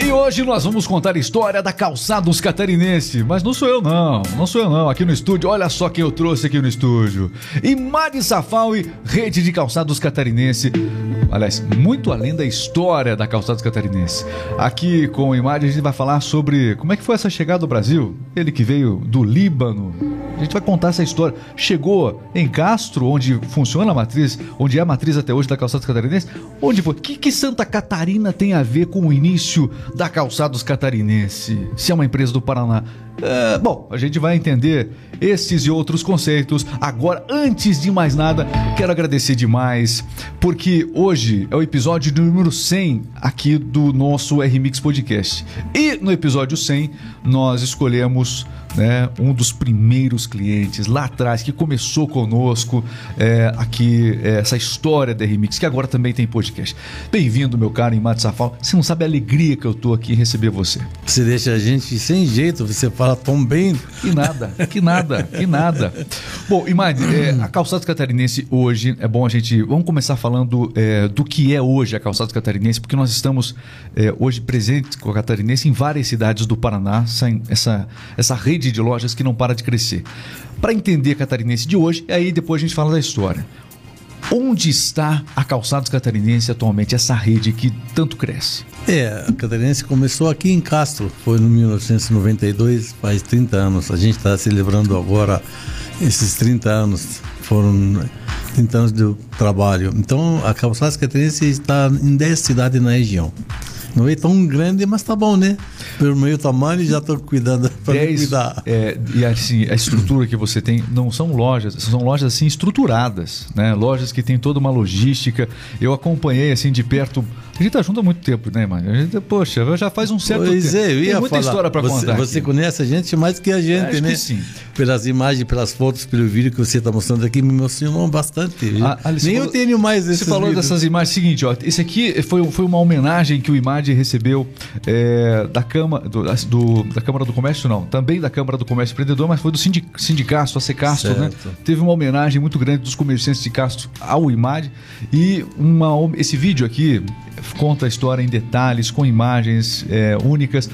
E hoje nós vamos contar a história da Calçados Catarinense. Mas não sou eu não, não sou eu não. Aqui no estúdio, olha só quem eu trouxe aqui no estúdio. Imari Safaui, rede de calçados catarinense. Aliás, muito além da história da Calçados Catarinense. Aqui com o Imari a gente vai falar sobre como é que foi essa chegada ao Brasil. Ele que veio do Líbano. A gente vai contar essa história. Chegou em Castro, onde funciona a matriz, onde é a matriz até hoje da Calçados Catarinense. Onde foi? O que, que Santa Catarina tem a ver com o início da Calçados Catarinense? Se é uma empresa do Paraná. É, bom, a gente vai entender esses e outros conceitos. Agora, antes de mais nada, quero agradecer demais, porque hoje é o episódio número 100 aqui do nosso R-Mix Podcast. E no episódio 100, nós escolhemos né, um dos primeiros clientes lá atrás que começou conosco é, aqui é, essa história da Remix, que agora também tem podcast. Bem-vindo, meu caro Imad Safal. Você não sabe a alegria que eu tô aqui em receber você. Você deixa a gente sem jeito, você fala tão bem. Que nada, que nada, que nada. Bom, Imad, é, a Calçados Catarinense hoje, é bom a gente. Vamos começar falando é, do que é hoje a Calçados Catarinense, porque nós estamos é, hoje presentes com a Catarinense em várias cidades do Paraná, essa, essa, essa rede rede de lojas que não para de crescer. Para entender catarinense de hoje, aí depois a gente fala da história. Onde está a Calçados Catarinense atualmente, essa rede que tanto cresce? É, a Catarinense começou aqui em Castro, foi no 1992, faz 30 anos. A gente está celebrando agora esses 30 anos, foram 30 anos de trabalho. Então, a Calçados Catarinense está em 10 cidades na região. Não é tão grande, mas tá bom, né? Pelo meio tamanho já estou cuidando para cuidar. É, e assim, a estrutura que você tem não são lojas, são lojas assim estruturadas, né? Lojas que tem toda uma logística. Eu acompanhei assim de perto. A gente tá junto há muito tempo, né, mano? A gente, poxa, já faz um certo pois tempo. É, eu ia tem muita falar, história para contar. Você aqui. conhece a gente mais que a gente, Acho né? Sim. Pelas imagens, pelas fotos, pelo vídeo que você está mostrando aqui, me emocionou bastante. Ah, Alice, Nem falou, eu tenho mais Você falou vídeos. dessas imagens. Seguinte, ó, esse aqui foi, foi uma homenagem que o Imad recebeu é, da, Câmara, do, do, da Câmara do Comércio, não. Também da Câmara do Comércio Empreendedor, mas foi do sindicato, a Secastro, né? Teve uma homenagem muito grande dos comerciantes de Castro ao Imad. E uma, esse vídeo aqui conta a história em detalhes, com imagens é, únicas.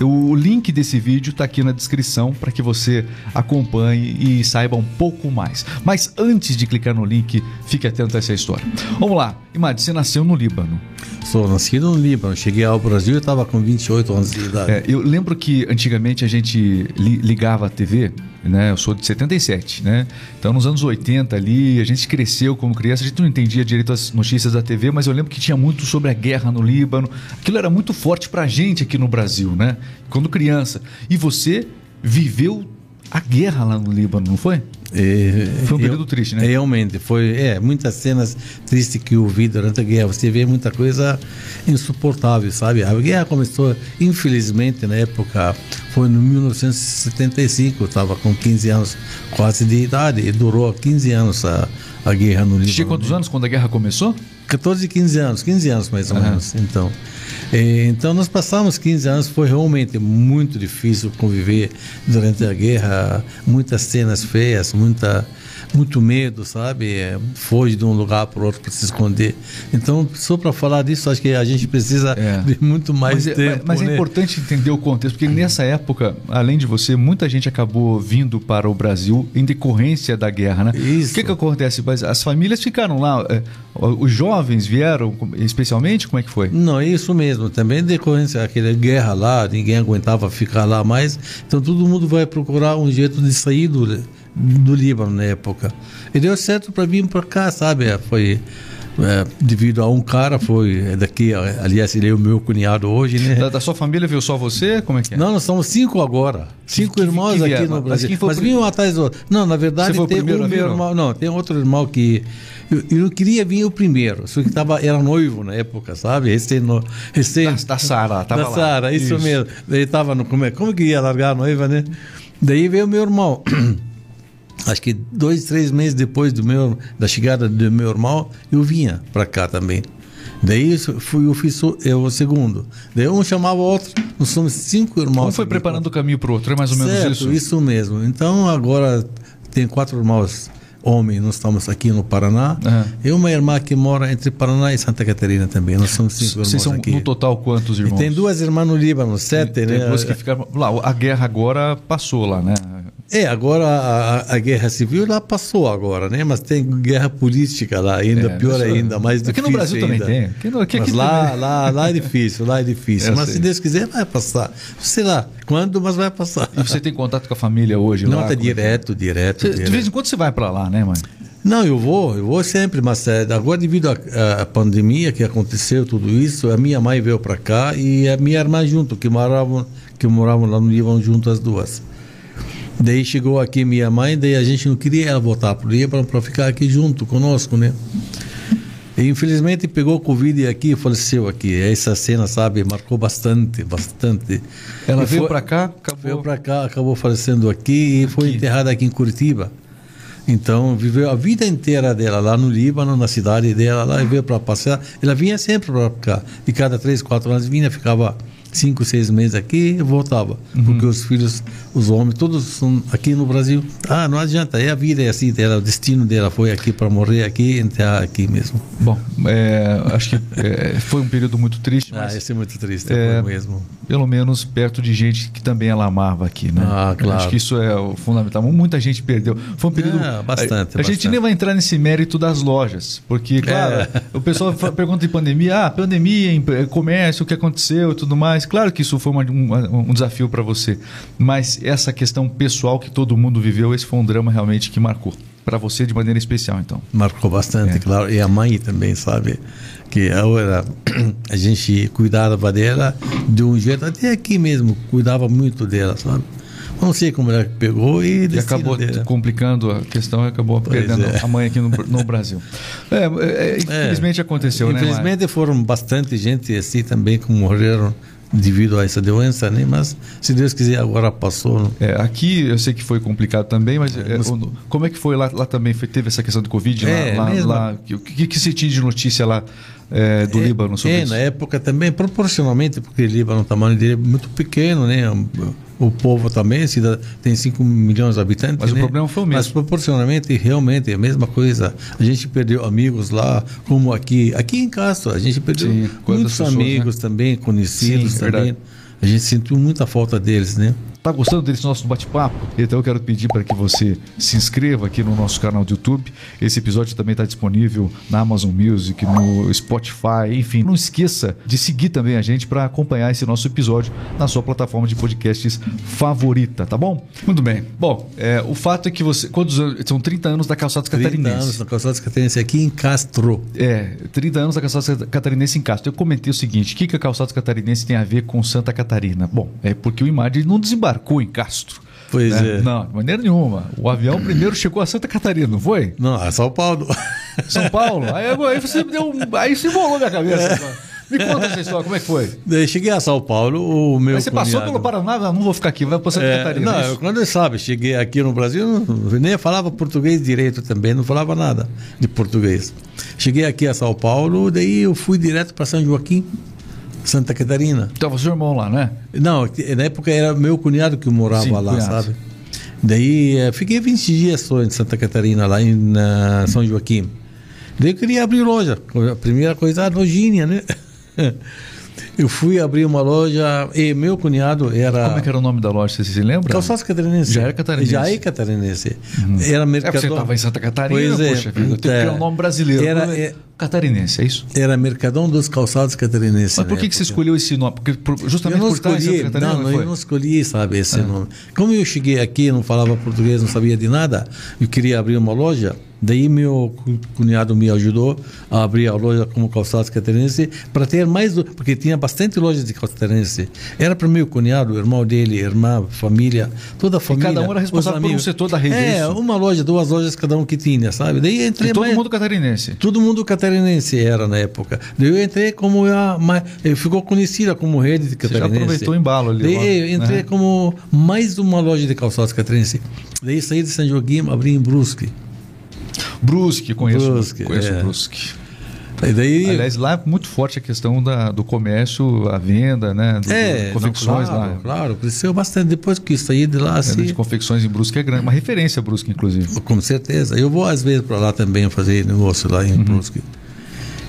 O link desse vídeo está aqui na descrição para que você acompanhe e saiba um pouco mais. Mas antes de clicar no link, fique atento a essa história. Vamos lá. Imad, você nasceu no Líbano. Sou nascido no Líbano. Cheguei ao Brasil e estava com 28 anos de idade. É, eu lembro que antigamente a gente li, ligava a TV, né? Eu sou de 77, né? Então nos anos 80 ali, a gente cresceu como criança, a gente não entendia direito as notícias da TV, mas eu lembro que tinha muito sobre a guerra no Líbano. Aquilo era muito forte pra gente aqui no Brasil, né? Quando criança. E você viveu a guerra lá no Líbano, não foi? É, foi um período eu, triste, né? Realmente, foi é, muitas cenas tristes que eu vi durante a guerra. Você vê muita coisa insuportável, sabe? A guerra começou, infelizmente, na época, foi no 1975, eu estava com 15 anos quase de idade, e durou 15 anos a, a guerra no Líbano. Tinha quantos anos quando a guerra começou? 14, 15 anos, 15 anos mais ou uhum. menos. Então, então nós passamos 15 anos, foi realmente muito difícil conviver durante a guerra, muitas cenas feias, muita muito medo, sabe? É, foge de um lugar para o outro para se esconder. Então, só para falar disso, acho que a gente precisa é. de muito mais mas, tempo. Mas, mas né? é importante entender o contexto, porque nessa época, além de você, muita gente acabou vindo para o Brasil em decorrência da guerra, né? Isso. O que, que acontece? As famílias ficaram lá, é, os jovens vieram, especialmente, como é que foi? Não, isso mesmo. Também decorrência daquela guerra lá, ninguém aguentava ficar lá mais. Então, todo mundo vai procurar um jeito de sair do do Líbano na época. E deu certo para vir para cá, sabe? Foi é, devido a um cara, foi daqui, aliás, ele é o meu cunhado hoje, né? Da, da sua família veio só você? Como é que é? Não, nós somos cinco agora. Cinco que, irmãos que aqui no Brasil. Mas, mas vinham atrás do outro. Não, na verdade, tem um meu irmão. Não, tem outro irmão que. Eu, eu não queria vir o primeiro, só que tava, era noivo na época, sabe? Recém, no, recém, da, da Sara, tava Da Sara, isso, isso, mesmo. Daí tava no. Como, é, como que ia largar a noiva, né? Daí veio meu irmão acho que dois, três meses depois do meu, da chegada do meu irmão, eu vinha para cá também. Daí fui, eu fiz eu, o segundo. Daí um chamava o outro. Nós somos cinco irmãos. Um foi preparando o caminho para o outro, é mais ou menos certo, isso? isso mesmo. Então agora tem quatro irmãos homem, nós estamos aqui no Paraná. Aham. E uma irmã que mora entre Paraná e Santa Catarina também. Nós somos cinco irmãos Vocês são aqui. no total quantos E irmãos? tem duas irmãs no Líbano, sete, Tem né? duas que ficaram. Lá, a guerra agora passou lá, né? É, agora a, a- guerra civil lá passou agora, né? Mas tem guerra política lá, ainda É, pior isso- ainda, mais aqui difícil no Brasil também ainda. tem. Aqui no- aqui- Mas aqui lá, também. lá, lá é difícil, lá é difícil. Eu mas sei. se Deus quiser, vai passar. Sei lá, quando, mas vai passar. E você tem contato com a família hoje Não, lá? tá Como é que- direto, direto, Você- direto. de vez em quando você vai pra lá, né, mãe? Não, eu vou, eu vou sempre, mas é, agora devido à à pandemia que aconteceu tudo isso, a minha mãe veio para cá e a minha irmã junto, que moravam, que moravam lá no Líbano junto as duas. Daí chegou aqui minha mãe, daí a gente não queria ela voltar para o Líbano para ficar aqui junto conosco, né? E infelizmente pegou Covid aqui e faleceu aqui. Essa cena, sabe, marcou bastante, bastante. Ela E veio foi- pra cá, acabou. Veio para cá, acabou falecendo aqui e foi Aqui. enterrada aqui em Curitiba. Então, viveu a vida inteira dela lá no Líbano, na cidade dela, lá e veio para passear. Ela vinha sempre para cá. E cada três, quatro anos vinha, ficava cinco, seis meses aqui voltava. Uhum. Porque os filhos, os homens, todos são aqui no Brasil. Ah, não adianta, é a vida, é assim dela, o destino dela foi aqui para morrer aqui enterrar aqui mesmo. Bom, é, acho que é, foi um período muito triste, Ah, isso é muito triste, É, foi mesmo. pelo menos perto de gente que também ela amava aqui, né? Ah, claro. Acho que isso é o fundamental. Muita gente perdeu. Foi um período. Ah, bastante, A, a gente bastante. nem vai entrar nesse mérito das lojas, porque, claro, É. o pessoal pergunta em pandemia, ah, pandemia, em eh, comércio, o que aconteceu e tudo mais. Claro que isso foi uma- um, um desafio para você, mas essa questão pessoal que todo mundo viveu, esse foi um drama realmente que marcou. Para você de maneira especial, então. Marcou bastante, É. claro. E a mãe também, sabe? Que agora a gente cuidava dela de um jeito, até aqui mesmo, cuidava muito dela, sabe? Não sei como ela pegou e E acabou dela. complicando a questão e acabou Pois perdendo é. a mãe aqui no, no Brasil. É, é, é, infelizmente aconteceu, né? Infelizmente foram bastante gente assim também que morreram devido a essa doença, né? Mas se Deus quiser agora passou. né? É, aqui eu sei que foi complicado também, mas é, mas- o- como é que foi lá, lá também? Foi, teve essa questão do Covid lá- É, lá? lá- o que, que se tinha de notícia lá é, do Líbano sobre é, isso? na época também, proporcionalmente, porque o Líbano, o tamanho dele é muito pequeno, né? O povo também tem 5 milhões de habitantes. Mas o né? problema foi o mesmo. Mas proporcionalmente, realmente, é a mesma coisa. A gente perdeu amigos lá, como aqui. Aqui em Castro, a gente perdeu Sim, muitos pessoas, né? amigos também, conhecidos Sim, também. verdade. A gente sentiu muita falta deles, né? Tá gostando desse nosso bate-papo? Então eu quero pedir para que você se inscreva aqui no nosso canal do YouTube. Esse episódio também está disponível na Amazon Music, no Spotify, enfim. Não esqueça de seguir também a gente para acompanhar esse nosso episódio na sua plataforma de podcasts favorita, tá bom? Muito bem. Bom, é, o fato é que você. Quantos anos? São 30 anos da Calçados 30 anos Catarinense. na Calçada Catarinense, aqui em Castro. É, 30 anos da Calçados Catarinense em Castro. Eu comentei o seguinte: o que, que a Calçados Catarinense tem a ver com Santa Catarina? Bom, é porque o Imad não desembarcou em Castro. Pois né? é. Não, de maneira nenhuma. O avião primeiro chegou a Santa Catarina, não foi? Não, é São Paulo. São Paulo. Aí, aí você me deu. Aí se embolou minha cabeça. Me conta essa história, como é que foi? Daí cheguei a São Paulo, o meu Aí você passou cunhado- pelo Paraná, não vou ficar aqui, vai para Santa É, Catarina. não, é eu, quando eu sabe, cheguei aqui no Brasil, nem falava português direito também, não falava nada de português. Cheguei aqui a São Paulo, daí eu fui direto para São Joaquim, Santa Catarina. Então, seu irmão lá, né? Não, na época era meu cunhado que morava Sim, lá, cunhado. sabe? Daí eh, fiquei 20 dias só em Santa Catarina, lá em São Joaquim. Daí eu queria abrir loja. A primeira coisa, a lojinha, né? Eu fui abrir uma loja e meu cunhado era. Como é que era o nome da loja, você se lembra? Calçados catarinense. Já era catarinense. Já é catarinense. Era É mercador. você estava em Santa Catarina, Pois é. poxa vida. Tem que ter um nome brasileiro. Era, Como é- é- Catarinense, é isso? era Mercadão dos Calçados Catarinenses. Mas por na que, que você escolheu esse nome? Porque, por- Eu justamente não por escolhi, não, não, foi? eu não escolhi, sabe, esse Ah. nome. Como eu cheguei aqui, não falava português, não sabia de nada, eu queria abrir uma loja, daí meu cu- cunhado me ajudou a abrir a loja como calçados catarinense para ter mais, porque tinha bastante lojas de catarinense. Era para meu cunhado, irmão dele, irmã, família, toda a família. cada um era responsável por um setor da rede, é É, isso? uma loja, duas lojas cada um que tinha, sabe? Daí entrei E todo mais- mundo catarinense. Todo mundo catarinense era na época. Daí eu entrei como a, eh, ficou conhecida como rede de já catarinense. aproveitou o embalo ali, Daí lá, eu entrei né? como mais uma loja de calçados catarinense. Daí saí de São Joaquim, abri em Brusque. Brusque, conheço. Brusque, conheço é. Brusque. E daí, Aliás, lá é muito forte a questão da, do comércio, a venda, né? Do, é, do confecções não, claro, lá. Claro, cresceu bastante. Depois que saí de lá, A assim, venda de confecções em Brusque é grande, uma referência a Brusque, inclusive. com certeza. Eu vou às vezes para lá também fazer negócio lá Uhum. em Brusque.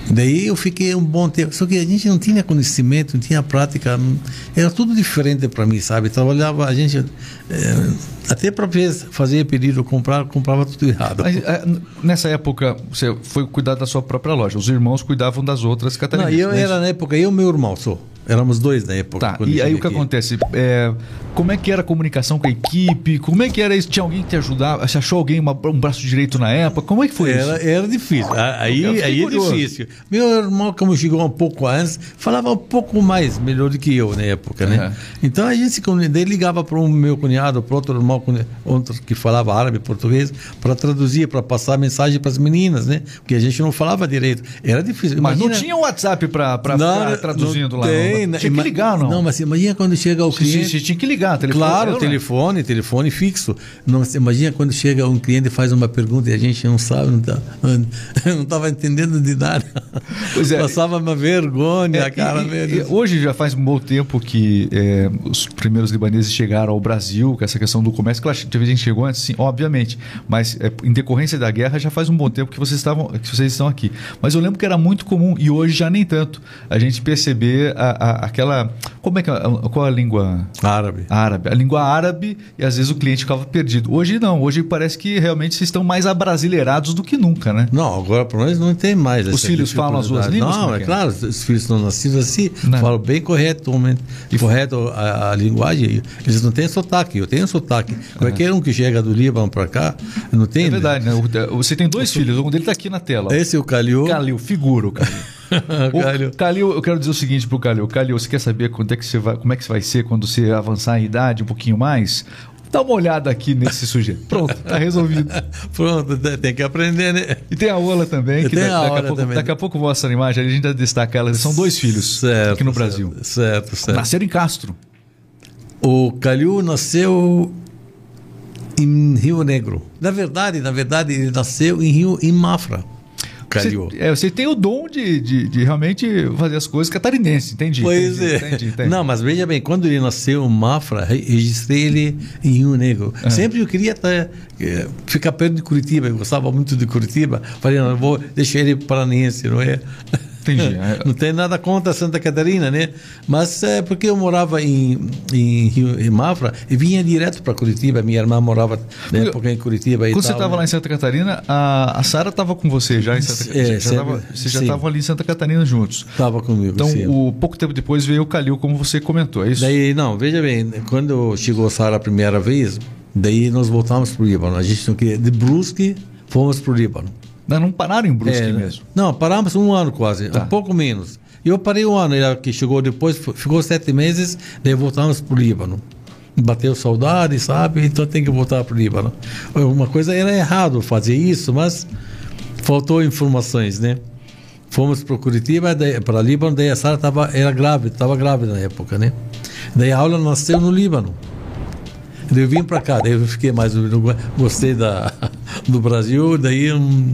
Daí eu fiquei um bom tempo, só que a gente não tinha conhecimento, não tinha prática, não- era tudo diferente para mim, sabe? Trabalhava, a gente, eh, até para fazer pedido, comprar, comprava tudo errado. Mas, é, nessa época, você foi cuidar da sua própria loja. Os irmãos cuidavam das outras Não, catarinenses. eu né? era na época, eu e meu irmão só. Éramos dois na época. Tá, e aí o que aqui. acontece? É, como é que era a comunicação com a equipe? Como é que era isso? Tinha alguém que te ajudava? Você achou alguém, uma- um braço direito na época? Como é que foi Era, isso? era difícil. Aí, aí é difícil. Meu irmão, como chegou um pouco antes, falava um pouco mais, melhor do que eu na época, né? Uhum. Então a gente se ligava para o meu cunhado, para outro irmão, outro que falava árabe, português, para traduzir, para passar mensagem para as meninas, né? Porque a gente não falava direito. Era difícil. Mas não Imagina- tinha WhatsApp Não, ficar não traduzindo lá? tem, não. né? Tinha que ligar, não? Não, mas imagina quando chega o cliente. você tinha que ligar, telefone. Claro, eu, né? telefone, telefone fixo. Não, imagina quando chega um cliente e faz uma pergunta e a gente não sabe, não tá- não estava entendendo de nada. Pois é. Passava uma vergonha, É, cara. e- hoje já faz um bom tempo que é, os primeiros libaneses chegaram ao Brasil, com essa questão do comércio. Claro, teve gente que chegou antes, sim, obviamente. Mas é, em decorrência da guerra já faz um bom tempo que vocês, estavam, que vocês estão aqui. Mas eu lembro que era muito comum, e hoje já nem tanto, a gente perceber a- a- aquela. Como é que é? Qual a língua? Árabe. árabe, a língua árabe, e às vezes o cliente ficava perdido. Hoje não, hoje parece que realmente vocês estão mais abrasileirados do que nunca, né? Não, agora para nós não tem mais. Os filhos falam as duas línguas, Não, é que é? claro, os filhos estão nascidos assim, Não. falam bem corretamente, correto a, a linguagem. Eles não têm sotaque, eu tenho sotaque. Qualquer um que chega do Líbano para cá, não tem. É verdade, né? Você tem dois filhos, um dele está aqui na tela. Esse é o Calil. Calil, figura o Calil. O Calil. Calil, eu quero dizer o seguinte pro Calil. Calil, você quer saber quando é que você vai, como é que você vai ser quando você avançar em idade um pouquinho mais? Dá uma olhada aqui nesse sujeito. Pronto, tá resolvido. Pronto, tem- tem que aprender, né? E tem a Ola também, que tenho da- a daqui, a pouco, também. daqui a pouco mostra a imagem, a gente vai destacar ela. São dois filhos Certo, aqui no Brasil. Certo, certo. Nasceram em Castro. O Calil nasceu em Rio Negro. Na verdade, na verdade, ele nasceu em Rio, em Mafra. Calil. Você, é, você tem o dom de, de, de realmente fazer as coisas catarinense, entendi. Pois entendi, é. entendi, entendi. Não, mas veja bem, quando ele nasceu em Mafra, re- registrei ele em Rio Negro. É. Sempre eu queria tá, ficar perto de Curitiba, eu gostava muito de Curitiba. Falei, não, vou deixar ele paranaense, não é? Entendi. É. Não tem nada contra Santa Catarina, né? Mas é porque eu morava em, em, Rio, em Mafra e vinha direto para Curitiba. Minha irmã morava na época em Curitiba. Quando você estava né? lá em Santa Catarina, a, a Sara estava com você já em Santa É, Catarina. sempre- tava- vocês já sim. estavam ali em Santa Catarina juntos. Estava comigo. Então, o, pouco tempo depois veio o Calil, como você comentou, é isso? Daí, não, veja bem, quando chegou a Sara a primeira vez, daí nós voltamos para o Líbano. A gente não queria, de Brusque, fomos para o Líbano. Não, não pararam em Brusque É, mesmo. Não, paramos um ano quase, Tá. um pouco menos. Eu parei um ano, ele que chegou depois, ficou sete meses, daí voltamos para o Líbano. Bateu saudade, sabe? Então tem que voltar para o Líbano. Uma coisa era errado fazer isso, mas faltou informações, né? Fomos para Curitiba, para Líbano, daí a Sara tava, era grávida, estava grávida na época, né? Daí a aula nasceu no Líbano. Daí eu vim para cá, daí eu fiquei mais. eu Gostei da, do Brasil, daí não,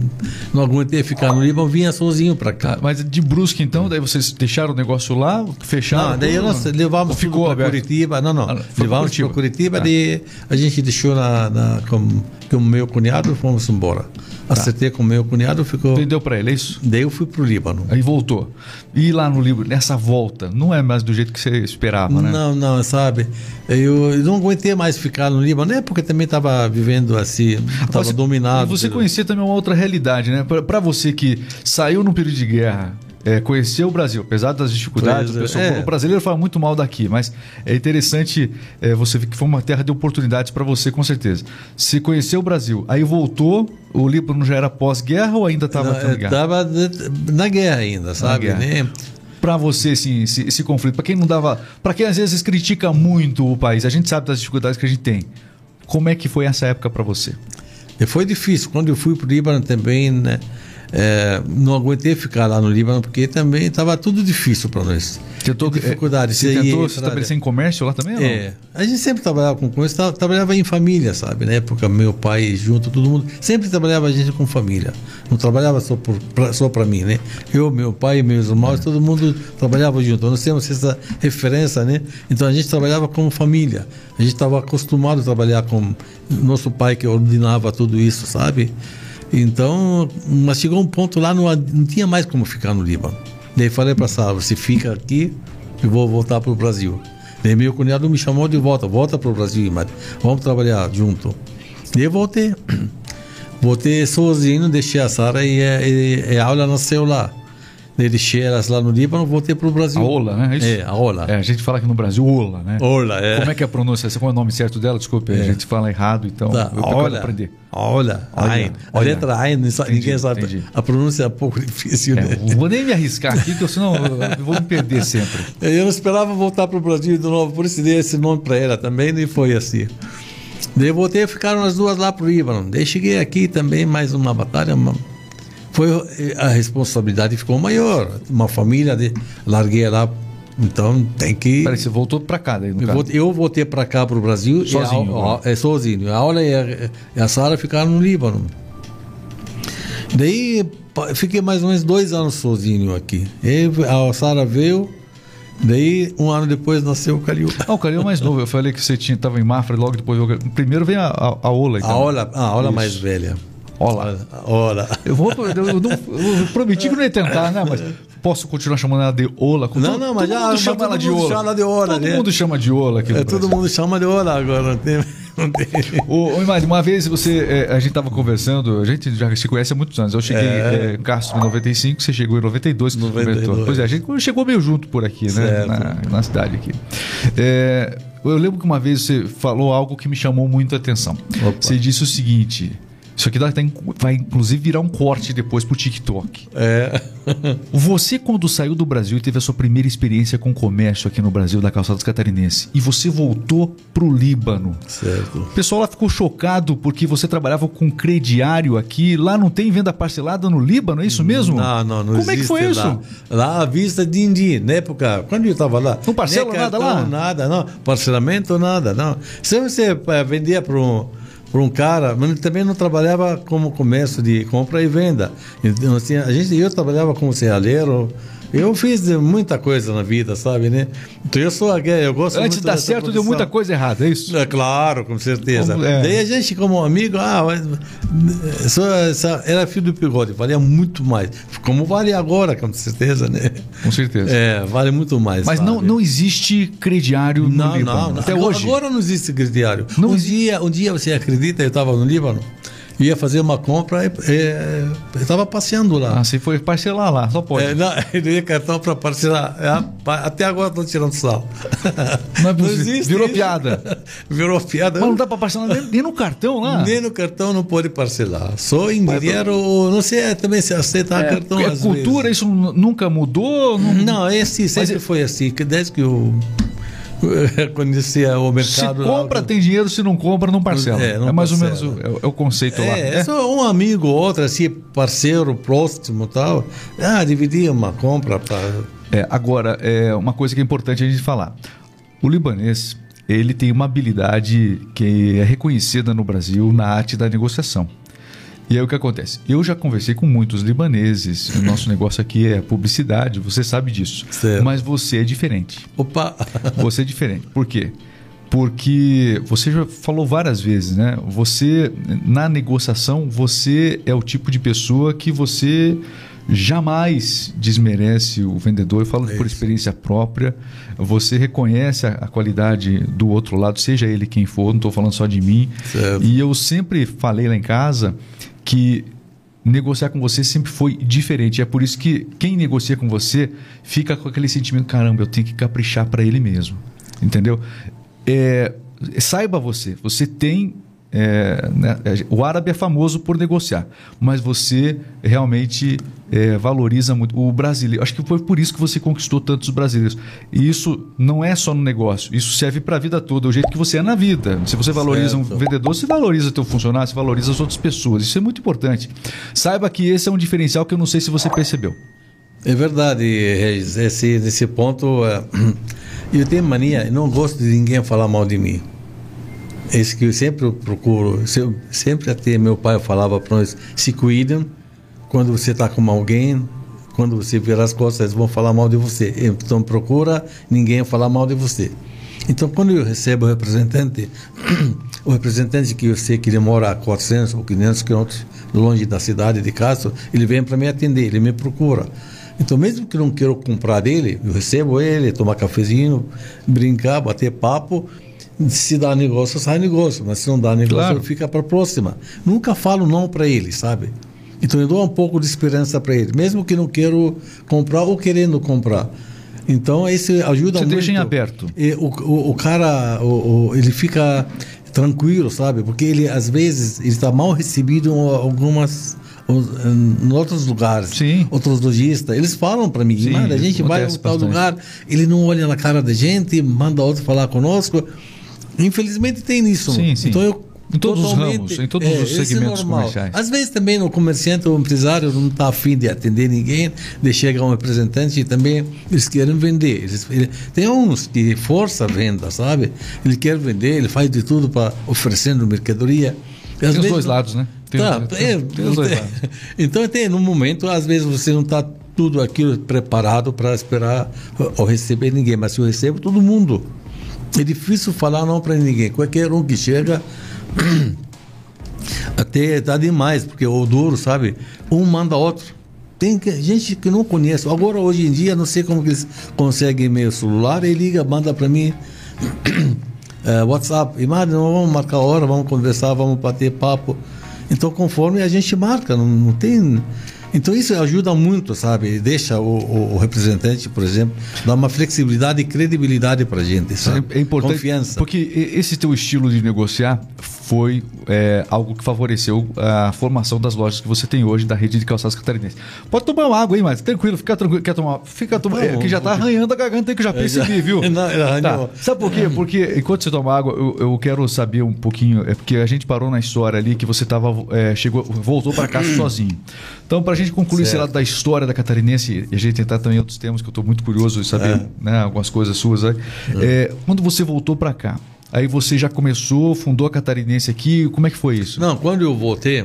não aguentei ficar no Líbano, vinha sozinho para cá. Mas de Brusque, então, daí vocês deixaram o negócio lá, fecharam? Não, daí nós levamos Ficou para? Curitiba. Não, não. Ah, Curitiba. para Curitiba, Ah. daí a gente deixou na, na, com, com o meu cunhado e fomos embora. Acertei com o meu cunhado, ficou. Vendeu para ele, é isso? Daí eu fui para o Líbano. Aí voltou. E lá no livro, nessa volta, não é mais do jeito que você esperava, né? Não, não, sabe? Eu, não aguentei mais ficar no Líbano, é porque também estava vivendo assim, estava dominado. Você pelo- conhecia também uma outra realidade, né? Para você que saiu num período de guerra, é, conheceu o Brasil, apesar das dificuldades, Pois o, é. pessoal- É. o brasileiro fala muito mal daqui, mas é interessante é, você ver que foi uma terra de oportunidades para você, com certeza. Você conheceu o Brasil, aí voltou, o Líbano já era pós-guerra ou ainda estava? Estava na guerra ainda, sabe? guerra. Para você, assim, esse, esse conflito, para quem não dava. Para quem às vezes critica muito o país, a gente sabe das dificuldades que a gente tem. Como é que foi essa época para você? Foi difícil. Quando eu fui para o Líbano também, né, é, não aguentei ficar lá no Líbano porque também estava tudo difícil para nós. Tentou, dificuldade. É, você tentou se estabelecer em comércio lá também? É. A gente sempre trabalhava com comércio, trabalhava em família, sabe? Na época, meu pai junto, todo mundo. Sempre trabalhava a gente com família. Não trabalhava só para só mim, né? Eu, meu pai, meus irmãos, é. todo mundo trabalhava junto. Nós temos essa referência, né? Então a gente trabalhava como família. A gente estava acostumado a trabalhar com nosso pai que ordenava tudo isso, sabe? Então, mas chegou um ponto lá, não, não tinha mais como ficar no Líbano. Daí falei para Sara, você fica aqui e vou voltar para o Brasil. Daí meu cunhado me chamou de volta, volta para o Brasil, mas vamos trabalhar junto. Daí eu voltei. Voltei sozinho, deixei a Sara e, e, e a aula nasceu lá elas lá no Líbano, voltei para o Brasil. A Ola, né? É isso? É, a Ola. É, a gente fala aqui no Brasil Ola, né? Ola, é. Como é que é a pronúncia? Qual é o nome certo dela? Desculpe, é. a gente fala errado, então tá. eu Ola. aprender. Ola, Ain. A letra Ain, ninguém sabe. Entendi. A pronúncia é um pouco difícil, é, né? Vou nem me arriscar aqui, porque senão eu vou me perder sempre. Eu não esperava voltar para o Brasil de novo, por isso dei esse nome para ela também, e foi assim. Daí voltei, ficaram as duas lá para o Líbano. Daí cheguei aqui também, mais uma batalha, uma foi a responsabilidade ficou maior. Uma família, de, larguei lá, então tem que. Peraí, você voltou para cá, daí, eu, voltei, eu voltei para cá para o Brasil sozinho. A, a, é sozinho. A aula e a, e a Sara ficaram no Líbano. Daí fiquei mais ou menos dois anos sozinho aqui. E a Sara veio. Daí, um ano depois, nasceu o Calil. Ah, o Calil é mais novo. Eu falei que você estava em Mafra, logo depois. Primeiro vem a, a, a Ola. Então. A Ola, a Ola mais velha. Olá. Olá. Eu, vou, eu, não, eu prometi que não ia tentar, né? Mas posso continuar chamando ela de Ola? Não, não, mas todo já mundo chama ela de Ola. Chama de Ola. Todo né? mundo chama de Ola aqui. É, todo mundo chama de Ola agora. Não tem. Ô, Imagem, uma vez você, é, a gente estava conversando, a gente já se conhece há muitos anos. Eu cheguei é. é Castro em 95, você chegou em 92. 92. Pois é, a gente chegou meio junto por aqui, né? Na, na, cidade aqui. É, eu lembro que uma vez você falou algo que me chamou muito a atenção. Opa. Você disse o seguinte isso aqui vai inclusive virar um corte depois pro TikTok. É. você, quando saiu do Brasil e teve a sua primeira experiência com comércio aqui no Brasil, da Calçadas Catarinense, e você voltou pro Líbano. Certo. O pessoal lá ficou chocado porque você trabalhava com crediário aqui. Lá não tem venda parcelada no Líbano, é isso mesmo? Não, não, não Como é que foi lá. isso? Lá à vista de Indi, na época, quando eu estava lá. Não parcela nada lá? Nada, não. Parcelamento, nada, não. Se você eh, vendia para um por um cara, mas também não trabalhava como comércio de compra e venda. Então, assim, a gente, eu trabalhava como serralheiro, eu fiz muita coisa na vida, sabe, né? Então eu sou eu gosto Antes de dar certo, profissão. deu muita coisa errada, é isso? É claro, com certeza. Como, é. Daí a gente, como amigo, ah, sou, era filho do Pigode, valia muito mais. Como vale agora, com certeza, né? Com certeza. É, vale muito mais. Mas não, não existe crediário não, no Líbano. Não, Até agora, hoje. Agora não existe crediário. Não um, dia, um dia, você acredita, eu estava no Líbano ia fazer uma compra, é, eu estava passeando lá. Ah, se foi parcelar lá, só pode. É, não, ele ia cartão para parcelar. É, até agora estou tirando sal. Não, é não. Virou isso. piada. Virou piada. Mas não dá para parcelar nem, nem, no cartão lá? Nem no cartão não pode parcelar. Só em dinheiro, não sei é, também se aceita é, cartão é cultura, vezes. isso nunca mudou? Não, não esse sempre Mas, foi assim, que desde que eu conhecia o mercado. Se compra, tem dinheiro, se não compra, não parcela. É, não é mais parcela. ou menos o, é, o conceito é, lá. É só um amigo, outro, assim, parceiro, próximo tal. Ah, dividir uma compra para. É, agora, é uma coisa que é importante a gente falar. O libanês, ele tem uma habilidade que é reconhecida no Brasil na arte da negociação. E aí o que acontece? Eu já conversei com muitos libaneses. O nosso negócio aqui é publicidade, você sabe disso. Certo. Mas você é diferente. Opa! Você é diferente. Por quê? Porque você já falou várias vezes, né? Você, na negociação, você é o tipo de pessoa que você jamais desmerece o vendedor. Eu falo é por experiência própria. Você reconhece a, a, qualidade do outro lado, seja ele quem for, não estou falando só de mim. Certo. E eu sempre falei lá em casa que negociar com você sempre foi diferente. É por isso que quem negocia com você fica com aquele sentimento: caramba, eu tenho que caprichar para ele mesmo. Entendeu? É, saiba você, você tem é, né, é, o árabe é famoso por negociar, mas você realmente é, valoriza muito o brasileiro. Acho que foi por isso que você conquistou tantos brasileiros. E isso não é só no negócio, isso serve para a vida toda, o jeito que você é na vida. Se você valoriza certo. um vendedor, você valoriza teu funcionário, você valoriza as outras pessoas. Isso é muito importante. Saiba que esse é um diferencial que eu não sei se você percebeu. É verdade, Reis. Esse, nesse ponto, é, eu tenho mania, não gosto de ninguém falar mal de mim. Esse que eu sempre procuro, sempre até meu pai falava para nós, se cuidem, quando você está com alguém, quando você virar as costas, eles vão falar mal de você. Então procura ninguém falar mal de você. Então quando eu recebo o representante, o representante que eu sei que ele mora a 400 ou 500 quilômetros longe da cidade de Castro, ele vem para me atender, ele me procura. Então, mesmo que eu não queira comprar dele, eu recebo ele, tomar cafezinho, brincar, bater papo se dá negócio, sai negócio. Mas se não dá negócio, claro. fica para a próxima. Nunca falo não para ele, sabe? Então eu dou um pouco de esperança para ele, mesmo que não quero comprar ou querendo comprar. Então esse ajuda Você muito. Você deixa em aberto. E o, o, o cara, o, o, ele fica tranquilo, sabe? Porque ele às vezes ele está mal recebido em algumas em outros lugares, Sim. outros lojistas, eles falam para mim, Sim, a gente vai a tal lugar, ele não olha na cara da gente, manda outro falar conosco. Infelizmente tem isso. Sim, sim. Então eu em todos os ramos, em todos é, os é segmentos é comerciais. Às vezes também o comerciante ou o empresário não está afim de atender ninguém, de chegar um representante e também eles querem vender. Eles, ele, tem uns que força a venda, sabe? Ele quer vender, ele faz de tudo para oferecendo mercadoria. Tem os dois lados, né? Tem, tá, tem, é, tem os dois lados. Então, tem, no momento, às vezes você não está tudo aquilo preparado para esperar ou receber ninguém, mas se eu recebo todo mundo. É difícil falar não para ninguém. Qualquer um que chega até tá demais, porque o duro, sabe? Um manda outro. Tem gente que não conhece. Agora, hoje em dia, não sei como que eles conseguem meu celular e liga, manda para mim é, WhatsApp. E, mas vamos marcar hora, vamos conversar, vamos bater papo. Então, conforme a gente marca, não, não tem então isso ajuda muito, sabe? Deixa o, o, o representante, por exemplo, dar uma flexibilidade e credibilidade para a gente, sabe? É importante, Confiança. Porque esse teu estilo de negociar foi é, algo que favoreceu a formação das lojas que você tem hoje da rede de calçados catarinenses. Pode tomar uma água aí, mas tranquilo, fica tranquilo. Quer tomar? Fica tomando. É, que já está arranhando a garganta aí que eu já percebi, viu? Não, tá. Sabe por quê? Porque enquanto você toma água, eu, eu, quero saber um pouquinho. É porque a gente parou na história ali que você tava, é, chegou, voltou para casa sozinho. Então, para a gente concluir certo. esse lado da história da catarinense e a gente tentar também outros temas que eu estou muito curioso de saber é. né, algumas coisas suas aí. É. quando você voltou para cá, aí você já começou, fundou a catarinense aqui, como é que foi isso? Não, quando eu voltei,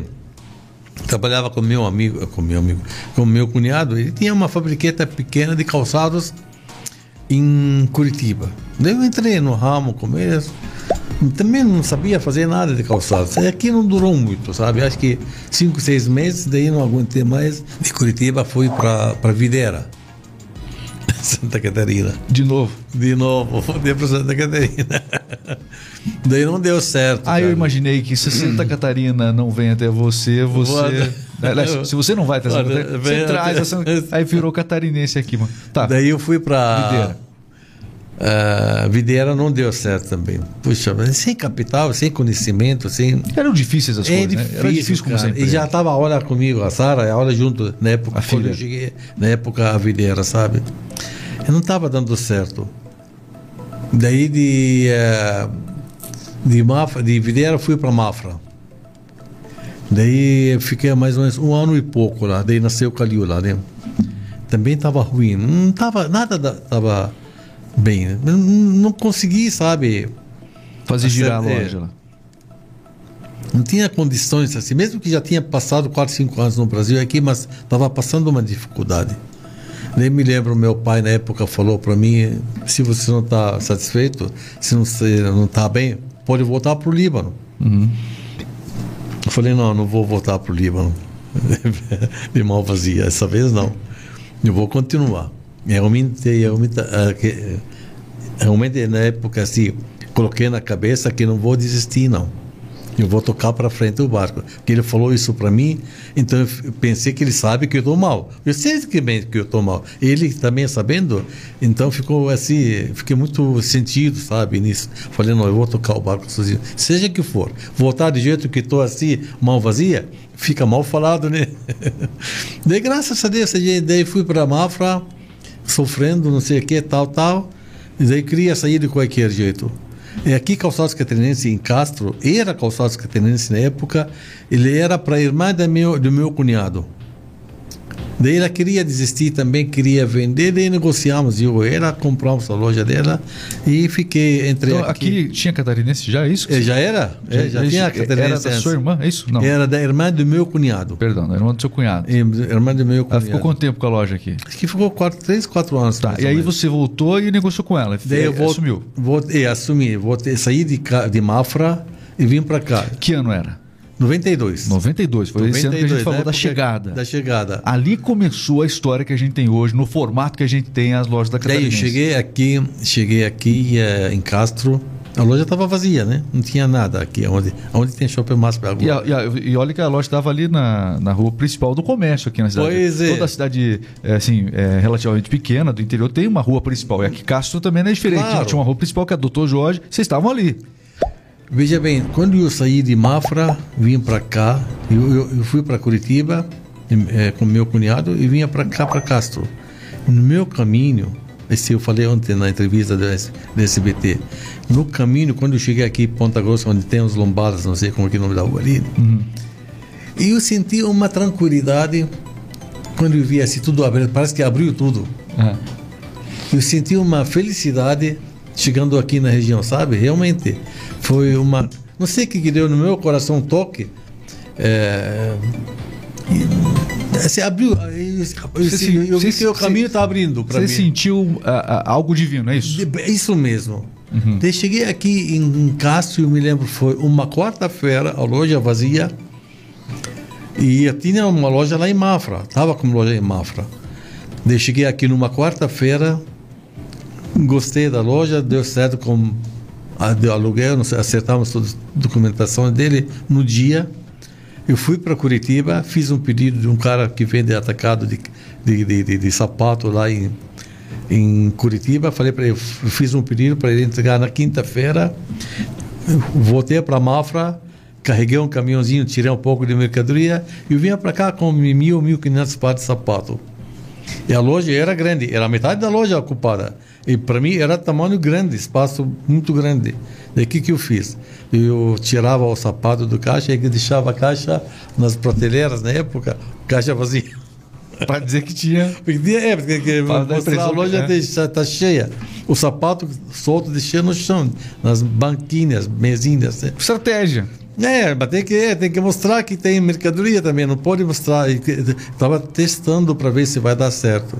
trabalhava com meu amigo, com meu amigo, com meu cunhado, ele tinha uma fabriqueta pequena de calçados em Curitiba. Daí eu entrei no ramo com eles também não sabia fazer nada de calçados. Aqui não durou muito, sabe? Acho que cinco, seis meses, daí não aguentei mais. De Curitiba fui para Videira. Santa Catarina. De novo? De novo, fui para Santa Catarina. Daí não deu certo. Ah, eu imaginei que se Santa Catarina não vem até você, você. se você não vai até Santa Catarina, você traz essa... Aí virou catarinense aqui, mano. Tá. Daí eu fui para. Videira. Uh, videira não deu certo também. Puxa, sem capital, sem conhecimento, sem. Eram difíceis as é coisas, difícil, né? Era difícil como sempre. E já estava a hora comigo, a Sara, a hora junto, na época, a quando filha. eu cheguei, na época a videira, sabe? Eu não estava dando certo. Daí de. Uh, de, Mafra, de videira fui para Mafra. Daí fiquei mais ou menos um ano e pouco lá. Daí nasceu o Calil lá, né? Também estava ruim. Não estava. Nada estava bem. Não, não consegui, sabe? Fazer girar a loja é, lá. Não tinha condições assim, mesmo que já tinha passado 4, 5 anos no Brasil aqui, mas estava passando uma dificuldade. Nem me lembro, meu pai na época falou para mim: se você não está satisfeito, se não está bem, pode voltar para o Líbano. Uhum. Eu falei: não, não vou voltar para o Líbano. De mão vazia, essa vez não. Eu vou continuar. Realmente, realmente, realmente na época assim, coloquei na cabeça que não vou desistir não. Eu vou tocar para frente o barco. Que ele falou isso para mim, então eu pensei que ele sabe que eu estou mal. Eu sei que bem que eu estou mal. Ele também sabendo, então ficou assim, fiquei muito sentido, sabe, nisso. Falei, não, eu vou tocar o barco sozinho. Seja que for. Voltar de jeito que estou assim, mão vazia, fica mal falado, né? daí, graças a Deus, daí fui para Mafra, sofrendo, não sei o que, tal, tal. E daí queria sair de qualquer jeito. E aqui, Calçados Catarinense, em Castro, era Calçados Catarinense na época, ele era para a irmã do meu, do meu cunhado. Daí ela queria desistir também, queria vender, daí negociamos. Eu era, compramos a loja dela e fiquei entre. Então, aqui, aqui tinha catarinense já, é isso? É, já era? Já, é, já tinha isso, catarinense. Era da sua irmã, é isso? Não. Era da irmã do meu cunhado. Perdão, da irmã do seu cunhado. irmã do meu cunhado. Ela ficou quanto tempo com a loja aqui? Acho que ficou quatro, três, quatro anos. Tá, e aí você voltou e negociou com ela? Daí eu vou, assumiu? Voltei, assumi. Voltei, saí de, de Mafra e vim para cá. Que ano era? 92. 92, foi 92, esse ano que a gente falou da chegada. Da chegada. Ali começou a história que a gente tem hoje, no formato que a gente tem as lojas da Catarinense. Daí eu cheguei aqui, cheguei aqui é, em Castro, a loja estava vazia, né? Não tinha nada aqui, onde, onde tem shopping máximo agora. E, a, e, a, e, olha que a loja estava ali na, na rua principal do comércio aqui na cidade. Pois é. Toda a cidade, é, assim, é, relativamente pequena do interior tem uma rua principal. E aqui Castro também não é diferente. Claro. Tinha uma rua principal que é a Doutor Jorge. Vocês estavam ali. Veja bem, quando eu saí de Mafra, vim para cá, eu, eu, eu, fui para Curitiba é, com meu cunhado e vinha para cá, para Castro. No meu caminho, esse eu falei ontem na entrevista do, do SBT, no caminho, quando eu cheguei aqui em Ponta Grossa, onde tem os lombadas, não sei como é que é o nome da rua ali, uhum. eu senti uma tranquilidade quando eu vi assim tudo aberto, parece que abriu tudo. Uhum. Eu senti uma felicidade chegando aqui na região, sabe? Realmente foi uma. Não sei o que, deu no meu coração um toque. É, se abriu. Eu, você, eu vi que o caminho está abrindo para mim. Você sentiu uh, uh, algo divino, é isso? Isso mesmo. Uhum. Daí cheguei aqui em, em Castro, eu me lembro, foi uma quarta-feira, a loja vazia. E eu tinha uma loja lá em Mafra, estava com loja em Mafra. Daí cheguei aqui numa quarta-feira, gostei da loja, deu certo com deu aluguel, acertamos toda a documentação dele no dia. Eu fui para Curitiba, fiz um pedido de um cara que vende atacado de, de, de, de, de sapato lá em, em Curitiba. Falei para ele, fiz um pedido para ele entregar na quinta-feira. Voltei para Mafra, carreguei um caminhãozinho, tirei um pouco de mercadoria e vinha para cá com mil, mil quinhentos pares de sapato. E a loja era grande, era metade da loja ocupada. E para mim era tamanho grande, espaço muito grande. E o que, que eu fiz? Eu tirava o sapato do caixa e deixava a caixa nas prateleiras na época, caixa vazia. Para dizer que tinha. Porque, é, porque mostrar a loja está é. tá cheia. O sapato solto deixei no chão, nas banquinhas, mesinhas. Né? Estratégia. É, mas tem que, é, tem que mostrar que tem mercadoria também, não pode mostrar. Estava testando para ver se vai dar certo.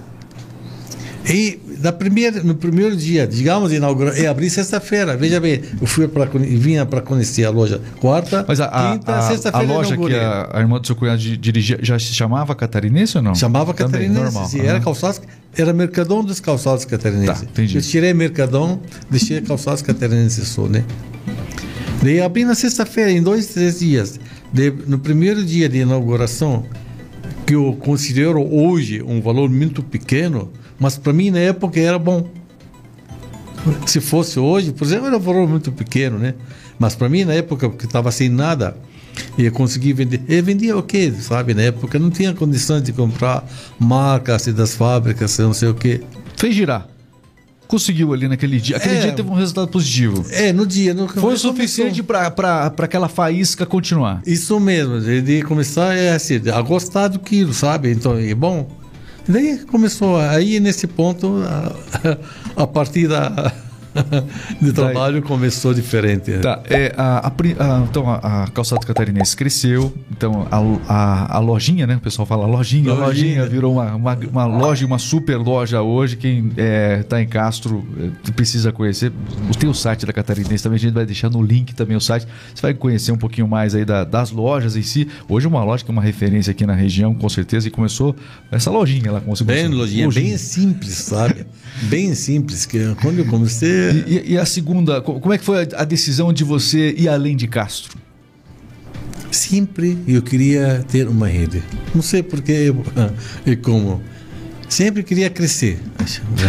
E da primeira, no primeiro dia, digamos, inaugurar, e abri sexta-feira. Veja bem, eu fui para vinha para conhecer a loja quarta, Mas a, quinta, sexta-feira. A loja que a, a, irmã do seu cunhado dirigia já se chamava catarinense ou não? Chamava Também, catarinense. Normal. Sim, uhum. Era calçados, era Mercadão dos calçados catarinenses. Tá, entendi. Eu tirei Mercadão, deixei calçados catarinenses só, né? Daí abri na sexta-feira, em dois, três dias. Daí, no primeiro dia de inauguração, que eu considero hoje um valor muito pequeno, mas para mim na época era bom. Se fosse hoje, por exemplo, era um valor muito pequeno, né? Mas para mim na época que estava sem nada, e consegui vender. E vendia o quê, sabe? Na época não tinha condições de comprar marcas das fábricas, não sei o quê. Fez girar. Conseguiu ali naquele dia. Aquele é, dia teve um resultado positivo. É, no dia. No, Foi o suficiente para aquela faísca continuar. Isso mesmo. De começar é assim, a gostar do quilo, sabe? Então, é bom. Daí começou, aí nesse ponto, a, a partir da de trabalho começou diferente. Tá, é, a, a, a, então a, a calçada catarinense cresceu, então a, a, lojinha, né? O pessoal fala lojinha, lojinha, lojinha virou uma, uma, uma, loja, uma super loja hoje. Quem está é, tá em Castro é, precisa conhecer. Tem o site da Catarinense também, a gente vai deixar no link também o site. Você vai conhecer um pouquinho mais aí da, das lojas em si. Hoje é uma loja que é uma referência aqui na região, com certeza, e começou essa lojinha lá, Bem, lojinha, lojinha, bem simples, sabe? bem simples, que quando eu comecei e, e, a segunda, como é que foi a decisão de você ir além de Castro? sempre eu queria ter uma rede. Não sei porquê e como. Sempre queria crescer.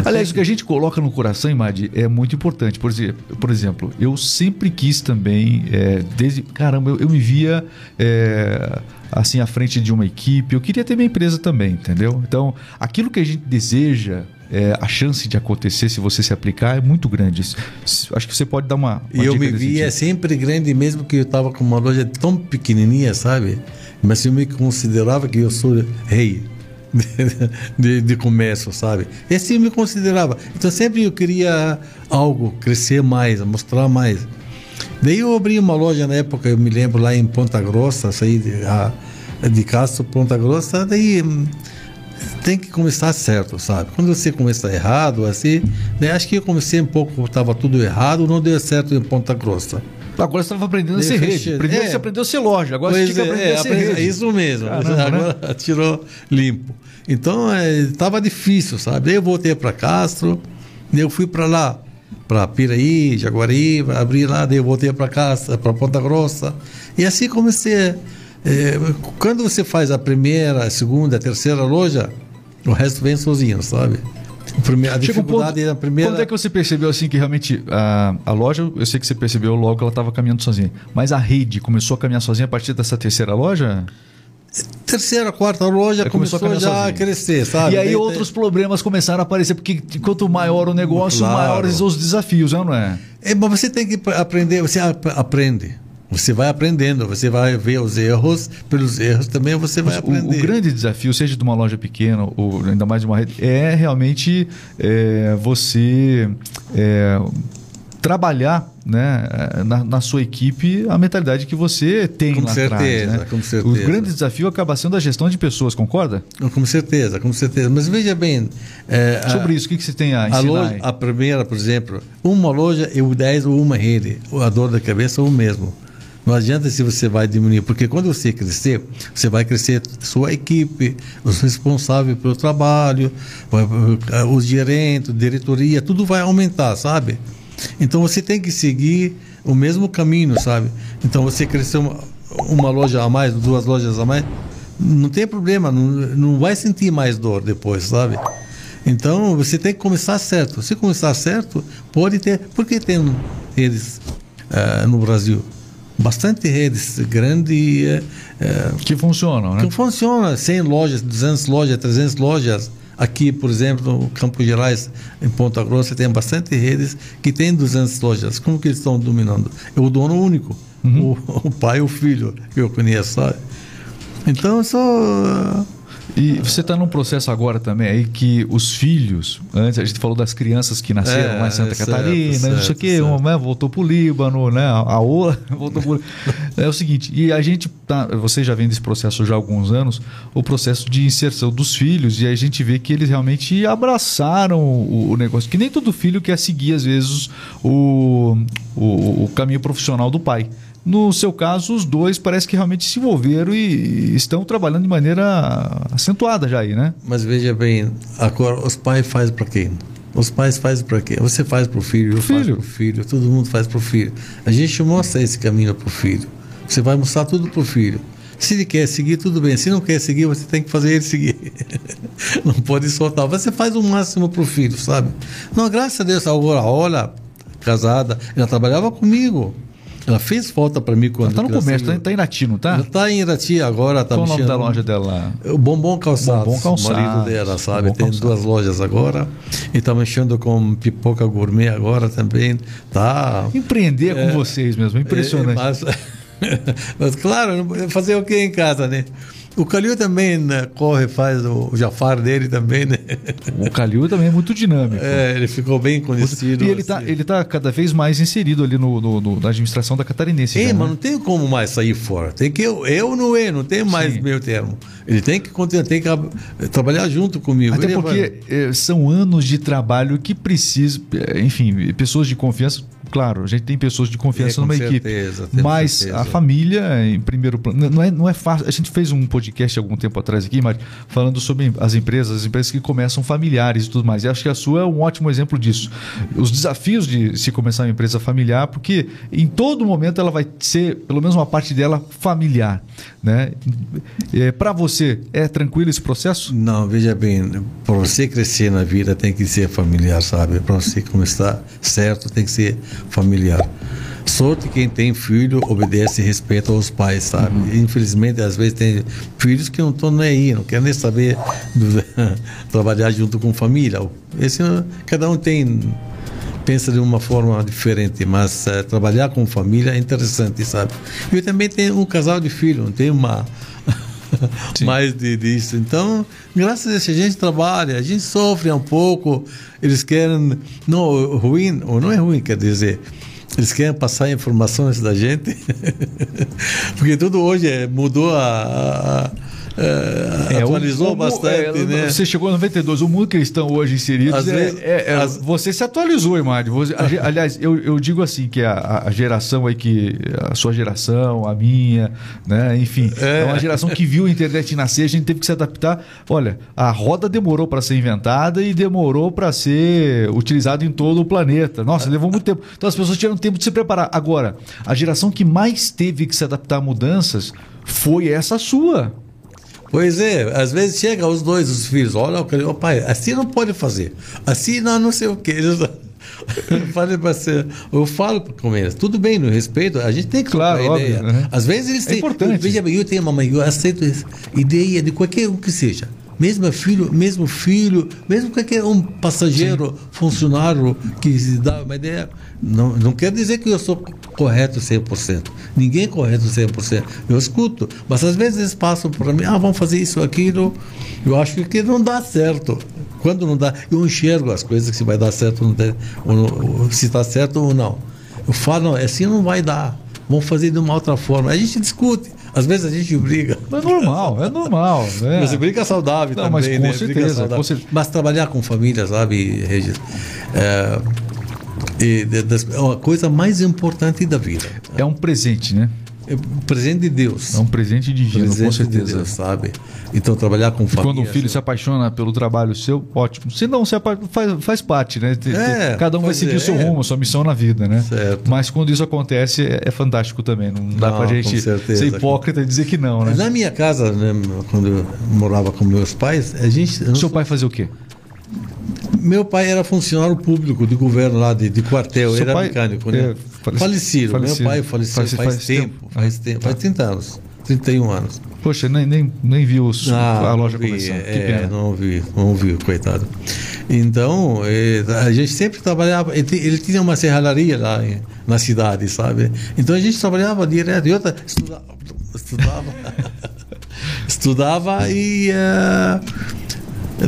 Aliás, o que a gente coloca no coração, Imad, é muito importante. Por exemplo, por exemplo eu sempre quis também, é, desde. Caramba, eu, eu me via. É, assim à frente de uma equipe. Eu queria ter minha empresa também, entendeu? Então, aquilo que a gente deseja, é, a chance de acontecer se você se aplicar é muito grande. Acho que você pode dar uma. uma eu me via sempre grande, mesmo que eu estava com uma loja tão pequenininha, sabe? Mas eu me considerava que eu sou rei. De, de, comércio, sabe? E assim eu me considerava. Então sempre eu queria algo, crescer mais, mostrar mais. Daí eu abri uma loja na época, eu me lembro, lá em Ponta Grossa, saí de, a, de Castro, Ponta Grossa, daí hum, tem que começar certo, sabe? Quando você começa errado, assim, daí acho que eu comecei um pouco, estava tudo errado, não deu certo em Ponta Grossa. Agora você estava aprendendo a ser rede. Primeiro é. você aprendeu a ser loja, agora pois você tinha que aprender é, a ser rede. É isso mesmo. Caramba, agora né? tirou limpo. Então estava é, difícil, sabe? Daí eu voltei para Castro, daí eu fui para lá para Piraí, Jaguari, abri lá, daí eu voltei para casa, para Ponta Grossa. E assim comecei. É, quando você faz a primeira, a segunda, a terceira loja, o resto vem sozinho, sabe? A, dificuldade um primeira. Quando é que você percebeu assim que realmente a, a loja, eu sei que você percebeu logo que ela estava caminhando sozinha, mas a rede começou a caminhar sozinha a partir dessa terceira loja? terceira, quarta loja começou, começou a já sozinho. a crescer, sabe? E aí outros problemas começaram a aparecer, porque quanto maior o negócio, claro. maiores os desafios, não é? é? Mas você tem que aprender, você aprende. Você vai aprendendo, você vai ver os erros, pelos erros também você vai aprender. O, o, grande desafio, seja de uma loja pequena, ou ainda mais de uma rede, é realmente é, você é, trabalhar né, na, na, sua equipe a mentalidade que você tem com lá certeza, atrás. Né? Com certeza. O grande desafio acaba sendo a gestão de pessoas, concorda? Com certeza, com certeza. Mas veja bem. É, Sobre a, isso, o que, que você tem a ensinar? A, loja, a primeira, por exemplo, uma loja e o 10 ou uma rede. A dor da cabeça é o mesmo. Não adianta se você vai diminuir, porque quando você crescer, você vai crescer sua equipe, os responsáveis pelo trabalho, os gerentes, diretoria, tudo vai aumentar, sabe? Então você tem que seguir o mesmo caminho, sabe? Então você cresceu uma, uma loja a mais, duas lojas a mais, não tem problema, não, não vai sentir mais dor depois, sabe? Então você tem que começar certo. Se começar certo, pode ter. Porque tem redes uh, no Brasil? Bastante redes grandes. Uh, que funcionam, né? Que funcionam. 100 lojas, 200 lojas, 300 lojas. Aqui, por exemplo, no Campos Gerais, em Ponta Grossa, tem bastante redes que tem 200 lojas. Como que eles estão dominando? É o dono único, uhum. o, o, pai e o filho que eu conheço, sabe? Então, só e você está num processo agora também aí que os filhos, antes a gente falou das crianças que nasceram é, lá em Santa certo, Catarina, certo, não sei o quê, uma né, voltou para o Líbano, né, a outra voltou pro... É o seguinte, e a gente tá, você já vem desse processo já há alguns anos, o processo de inserção dos filhos, e a gente vê que eles realmente abraçaram o, o negócio, que nem todo filho quer seguir às vezes o, o, o caminho profissional do pai. No seu caso, os dois parece que realmente se envolveram e estão trabalhando de maneira acentuada já aí, né? Mas veja bem, agora os pais fazem para quem? Os pais fazem para quê? Você faz para o filho, eu filho. faço para o filho, todo mundo faz para o filho. A gente mostra esse caminho para o filho. Você vai mostrar tudo para o filho. Se ele quer seguir, tudo bem. Se não quer seguir, você tem que fazer ele seguir. não pode soltar. Você faz o máximo para o filho, sabe? Não, graças a Deus, agora, olha, casada, ela trabalhava comigo. Ela fez falta para mim quando. Ela tá no comércio, tá, tá em Irati, não tá? Ela tá em Irati agora. Tá Qual o nome da loja dela? O Bombom Calçados. Bombom Calçados. O marido dela, sabe? Bombom Tem calçados. duas lojas agora. E tá mexendo com pipoca gourmet agora também. Tá. Empreender é, com vocês mesmo, impressionante. É, mas, mas, claro, fazer o que em casa, né? O Calil também né, corre, faz o, Jafar dele também, né? O Calil também é muito dinâmico. É, ele ficou bem conhecido. E ele está assim. tá cada vez mais inserido ali no, no, no na administração da Catarinense. É, já, mas né? não tem como mais sair fora. Tem que eu, eu não é, não tem mais Sim. meio termo. Ele tem que tem que trabalhar junto comigo. Até ele porque vai... Eh, são anos de trabalho que precisa, eh, enfim, pessoas de confiança claro, a gente tem pessoas de confiança é, numa certeza, equipe. Mas certeza. a família, em primeiro plano, não é, não é fácil. A gente fez um podcast podcast algum tempo atrás aqui, mas falando sobre as empresas, as empresas que começam familiares e tudo mais. E acho que a sua é um ótimo exemplo disso. Os desafios de se começar uma empresa familiar, porque em todo momento ela vai ser, pelo menos uma parte dela, familiar. Né? É, Para você, é tranquilo esse processo? Não, veja bem, para você crescer na vida tem que ser familiar, sabe? Para você começar certo tem que ser familiar. Sorte quem tem filho obedece e respeita aos pais, sabe? Uhum. Infelizmente, às vezes tem filhos que não estão nem aí, não querem nem saber do, trabalhar junto com família. Esse, cada um tem pensa de uma forma diferente, mas uh, trabalhar com família é interessante, sabe? Eu também tenho um casal de filhos, tenho uma mais de, disso. Então, graças a Deus, a gente trabalha, a gente sofre um pouco, eles querem, não, ruim, ou não é ruim, quer dizer, eles querem passar informações da gente, porque tudo hoje é, mudou a, a é, atualizou o, o, bastante, é, né? Você chegou em 92, o mundo cristão hoje inserido, às é, vezes, é, é, as... você se atualizou, Imário. aliás, eu, eu digo assim, que a, a, geração aí que, a sua geração, a minha, né, enfim, é. uma geração que viu a internet nascer, a gente teve que se adaptar. Olha, a roda demorou para ser inventada e demorou para ser utilizada em todo o planeta. Nossa, levou muito tempo. Então as pessoas tiveram tempo de se preparar. Agora, a geração que mais teve que se adaptar a mudanças foi essa sua. Pois é, às vezes chega os dois, os filhos, olha, o pai, assim não pode fazer, assim não, não sei o que. Você, eu falo com eles, tudo bem, no respeito, a gente tem que claro, óbvio, ideia. Né? Às vezes eles é têm. Importante. Veja bem, eu tenho uma mãe, eu aceito ideia de qualquer um que seja mesmo filho, mesmo filho, mesmo qualquer um passageiro, Sim. funcionário que dá uma ideia, não, não quer dizer que eu sou correto 100%. Ninguém é correto 100%. Eu escuto, mas às vezes eles passam para mim, ah, vamos fazer isso, aquilo. Eu acho que não dá certo. Quando não dá, eu enxergo as coisas que se vai dar certo, não tem, ou, ou, se está certo ou não. Eu falo, não, assim não vai dar. Vamos fazer de uma outra forma. A gente discute. Às vezes a gente briga. É normal, é normal. É. Mas briga saudável Não, também, mas com, né? certeza, com certeza. Mas trabalhar com família, sabe, Regis? É, é uma coisa mais importante da vida. É um presente, né? É um presente de Deus. É um presente divino, presente com certeza. De Deus, sabe? Então, trabalhar com família. Quando o filho se apaixona pelo trabalho seu, ótimo. Se não, se faz, faz parte, né? É, Cada um vai seguir é, o seu é. rumo, a sua missão na vida, né? Certo. Mas quando isso acontece, é, é fantástico também. Não dá não, pra gente ser hipócrita e dizer que não, né? Na minha casa, né, quando eu morava com meus pais, a gente. Seu pai fazia o quê? Meu pai era funcionário público de governo lá de, de quartel, Seu era pai, mecânico, né? falecido. falecido. Meu pai faleceu faz, faz, faz tempo, tempo, Faz tempo. Faz 30 anos. 31 anos. Poxa, nem, nem, nem viu os, ah, a loja vi, começar. É, não vi, não vi, coitado. Então, é, a gente sempre trabalhava. Ele, ele tinha uma serralharia lá em, na cidade, sabe? Então a gente trabalhava direto. E outra, estudava. Estudava, estudava e. Uh,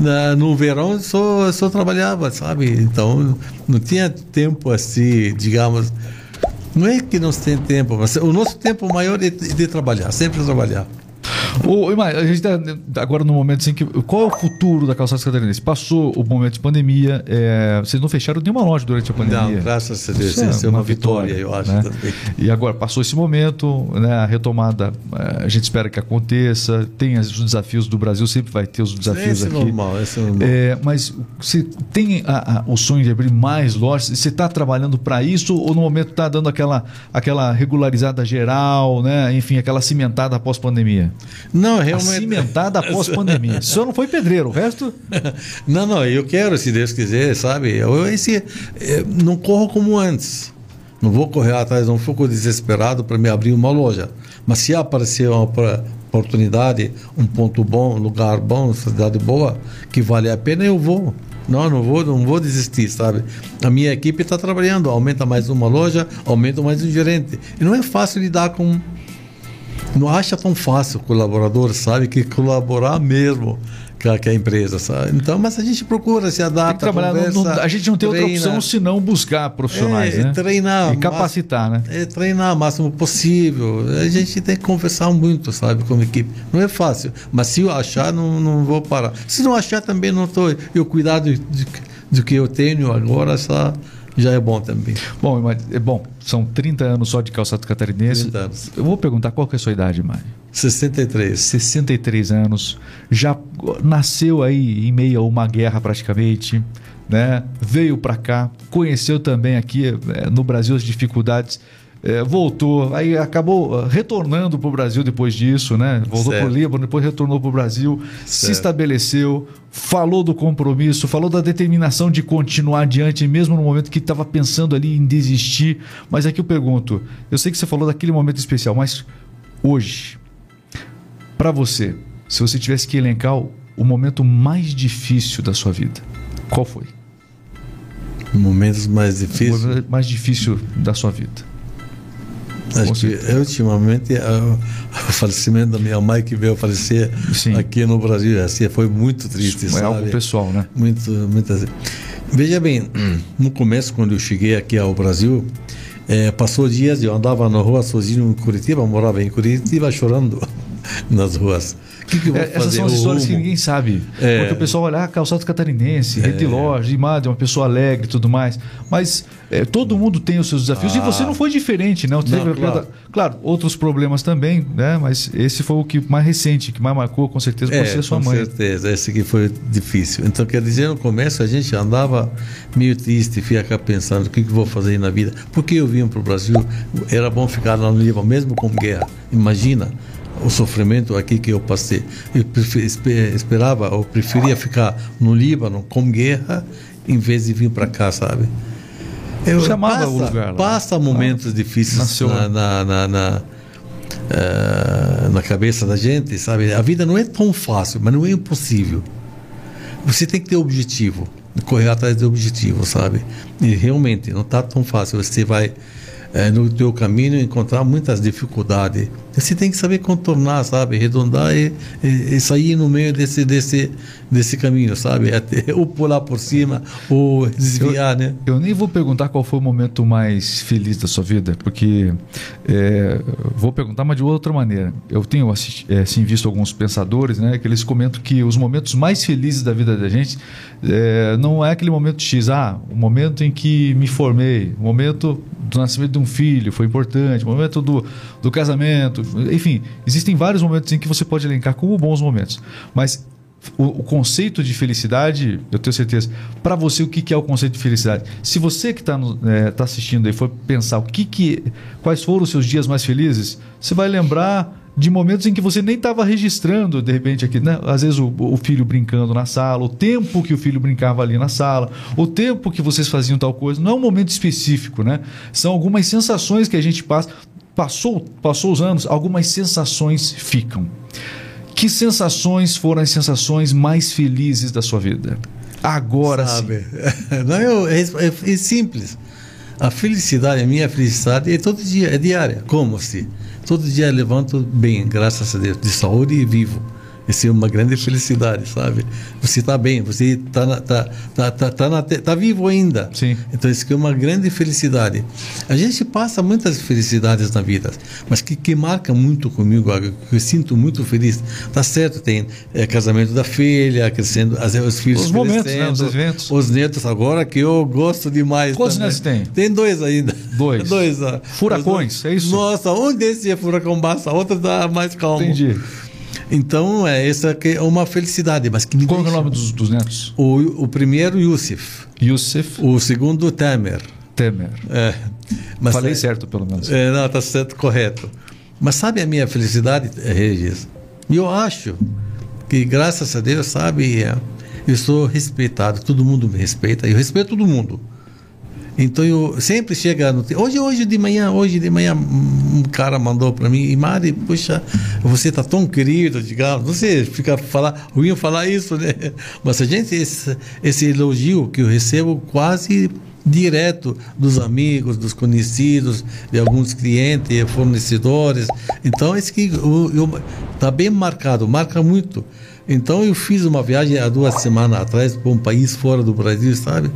na, no verão só, só trabalhava, sabe? Então não tinha tempo assim, digamos não é que não tem tempo, mas o nosso tempo maior é de trabalhar, sempre trabalhar. Ô, a gente está agora no momento assim que. Qual é o futuro da calçada catarinense? Passou o momento de pandemia, é, vocês não fecharam nenhuma loja durante a pandemia. Não, graças a Deus, isso, isso é, uma, uma vitória, vitória, eu acho né? também. E agora passou esse momento, né, a retomada, é, a gente espera que aconteça. Tem os desafios do Brasil, sempre vai ter os desafios esse aqui. É normal, esse é normal. É, mas você tem a, a, o sonho de abrir mais lojas? Você está trabalhando para isso ou no momento está dando aquela, aquela regularizada geral, né? enfim, aquela cimentada após pandemia? Não, realmente. Cimentada após pandemia. Senhor não foi pedreiro, o resto. Não, não, eu quero, se Deus quiser, sabe? Eu esse, eh, não corro como antes. Não vou correr atrás, não fico desesperado para me abrir uma loja. Mas se aparecer uma oportunidade, um ponto bom, um lugar bom, uma cidade boa, que vale a pena, eu vou. Não, não vou, não vou desistir, sabe? A minha equipe está trabalhando, aumenta mais uma loja, aumenta mais um gerente. E não é fácil lidar com não acha tão fácil o colaborador, sabe? Que colaborar mesmo com a empresa, sabe? Então, mas a gente procura se adaptar. a gente não tem treina, outra opção senão buscar profissionais, é, né? Treinar. E capacitar, né? É, treinar o máximo possível. A gente tem que conversar muito, sabe, com a equipe. Não é fácil, mas se eu achar, não, não vou parar. Se não achar, também não estou. Eu cuidar do, do, do que eu tenho agora, só já é bom também. Bom, é bom, são 30 anos só de calçado catarinense. 30 anos. Eu vou perguntar qual que é a sua idade, Mário? 63. 63 anos, já nasceu aí em meio a uma guerra praticamente, né? Veio para cá, conheceu também aqui é, no Brasil as dificuldades, é, voltou, aí acabou retornando para o Brasil depois disso, né? Voltou para o Líbano, depois retornou para o Brasil, certo. se estabeleceu, falou do compromisso, falou da determinação de continuar adiante, mesmo no momento que estava pensando ali em desistir. Mas aqui eu pergunto, eu sei que você falou daquele momento especial, mas hoje, para você, se você tivesse que elencar o, o momento mais difícil da sua vida, qual foi? Momentos mais difíceis? O momento mais difícil da sua vida. Acho que ultimamente o falecimento da minha mãe que veio falecer Sim. aqui no Brasil assim foi muito triste. Isso é algo pessoal, né? Muito, muito assim. Veja bem, no começo quando eu cheguei aqui ao Brasil, é, passou dias eu andava na rua sozinho em Curitiba, morava em Curitiba chorando nas ruas. Que que é, Essas são as histórias que ninguém sabe. É. Porque o pessoal olha, ah, calçado catarinense, rede é. loja, imagem, uma pessoa alegre e tudo mais. Mas é, todo mundo tem os seus desafios ah. e você não foi diferente, né? Não, claro. claro. outros problemas também, né? Mas esse foi o que mais recente, que mais marcou, com certeza, por ser sua mãe. Com certeza, esse que foi difícil. Então, quer dizer, no começo a gente andava meio triste, fica pensando o que, que vou fazer na vida. Por que eu vim para o Brasil? Era bom ficar lá no Líbano, mesmo com guerra. Imagina o sofrimento aqui que eu passei. Eu esperava, ou preferia ficar no Líbano com guerra em vez de vir para cá, sabe? Eu chamava passa, o lugar. Lá. Passa momentos ah, difíceis na, na, na, na, uh, na cabeça da gente, sabe? A vida não é tão fácil, mas não é impossível. Você tem que ter objetivo, correr atrás do objetivo, sabe? E realmente não está tão fácil. Você vai é, no teu caminho encontrar muitas dificuldades. Você tem que saber contornar, sabe? Redondar e, e, e sair no meio desse, desse, desse caminho, sabe? Até, ou pular por cima, ou desviar, eu, né? Eu nem vou perguntar qual foi o momento mais feliz da sua vida, porque é, vou perguntar, mas de outra maneira. Eu tenho assim, visto alguns pensadores, né? Que eles comentam que os momentos mais felizes da vida da gente é, não é aquele momento X, ah, o momento em que me formei, o momento do nascimento de um filho foi importante, o momento do, do casamento, enfim, existem vários momentos em que você pode elencar como bons momentos. Mas o, o conceito de felicidade, eu tenho certeza, para você o que, que, é o conceito de felicidade? Se você que está é, tá assistindo aí for pensar o que, que quais foram os seus dias mais felizes, você vai lembrar de momentos em que você nem estava registrando, de repente, aqui, né? Às vezes o, o, filho brincando na sala, o tempo que o filho brincava ali na sala, o tempo que vocês faziam tal coisa. Não é um momento específico, né? São algumas sensações que a gente passa. Passou, passou os anos, algumas sensações ficam. Que sensações foram as sensações mais felizes da sua vida? Agora Sabe, sim. Não, é, é, é simples. A felicidade, a minha felicidade é todo dia, é diária. Como assim? Todo dia eu levanto bem, graças a Deus, de saúde e vivo. É uma grande felicidade, sabe? Você está bem, você está tá, tá, tá, tá, tá vivo ainda. Sim. Então, isso é uma grande felicidade. A gente passa muitas felicidades na vida, mas que, que marca muito comigo, que eu sinto muito feliz. Tá certo, tem é, casamento da filha, crescendo, as, os filhos os momentos, né? os eventos. Os netos agora, que eu gosto demais. Quantos netos tem? Tem dois ainda. Dois. dois. Furacões, é isso? Nossa, um desses é furacão basta, a outra dá mais calmo. Entendi. Então, é, essa é uma felicidade. Mas que Qual é o nome dos, dos netos? O, o primeiro, Yusuf. Yusuf. O segundo, Temer. Temer. É. Mas, Falei é, certo, pelo menos. É, não, está certo, correto. Mas sabe a minha felicidade, Regis? Eu acho que, graças a Deus, sabe, é, eu sou respeitado, todo mundo me respeita, eu respeito todo mundo. Então eu sempre chega no hoje hoje de manhã hoje de manhã um cara mandou para mim e Mari puxa você tá tão querido digamos você fica falar ruim falar isso né mas a gente esse, esse elogio que eu recebo quase direto dos amigos, dos conhecidos, de alguns clientes, fornecedores. Então, esse que está bem marcado, marca muito. Então, eu fiz uma viagem há duas semanas atrás para um país fora do Brasil, sabe?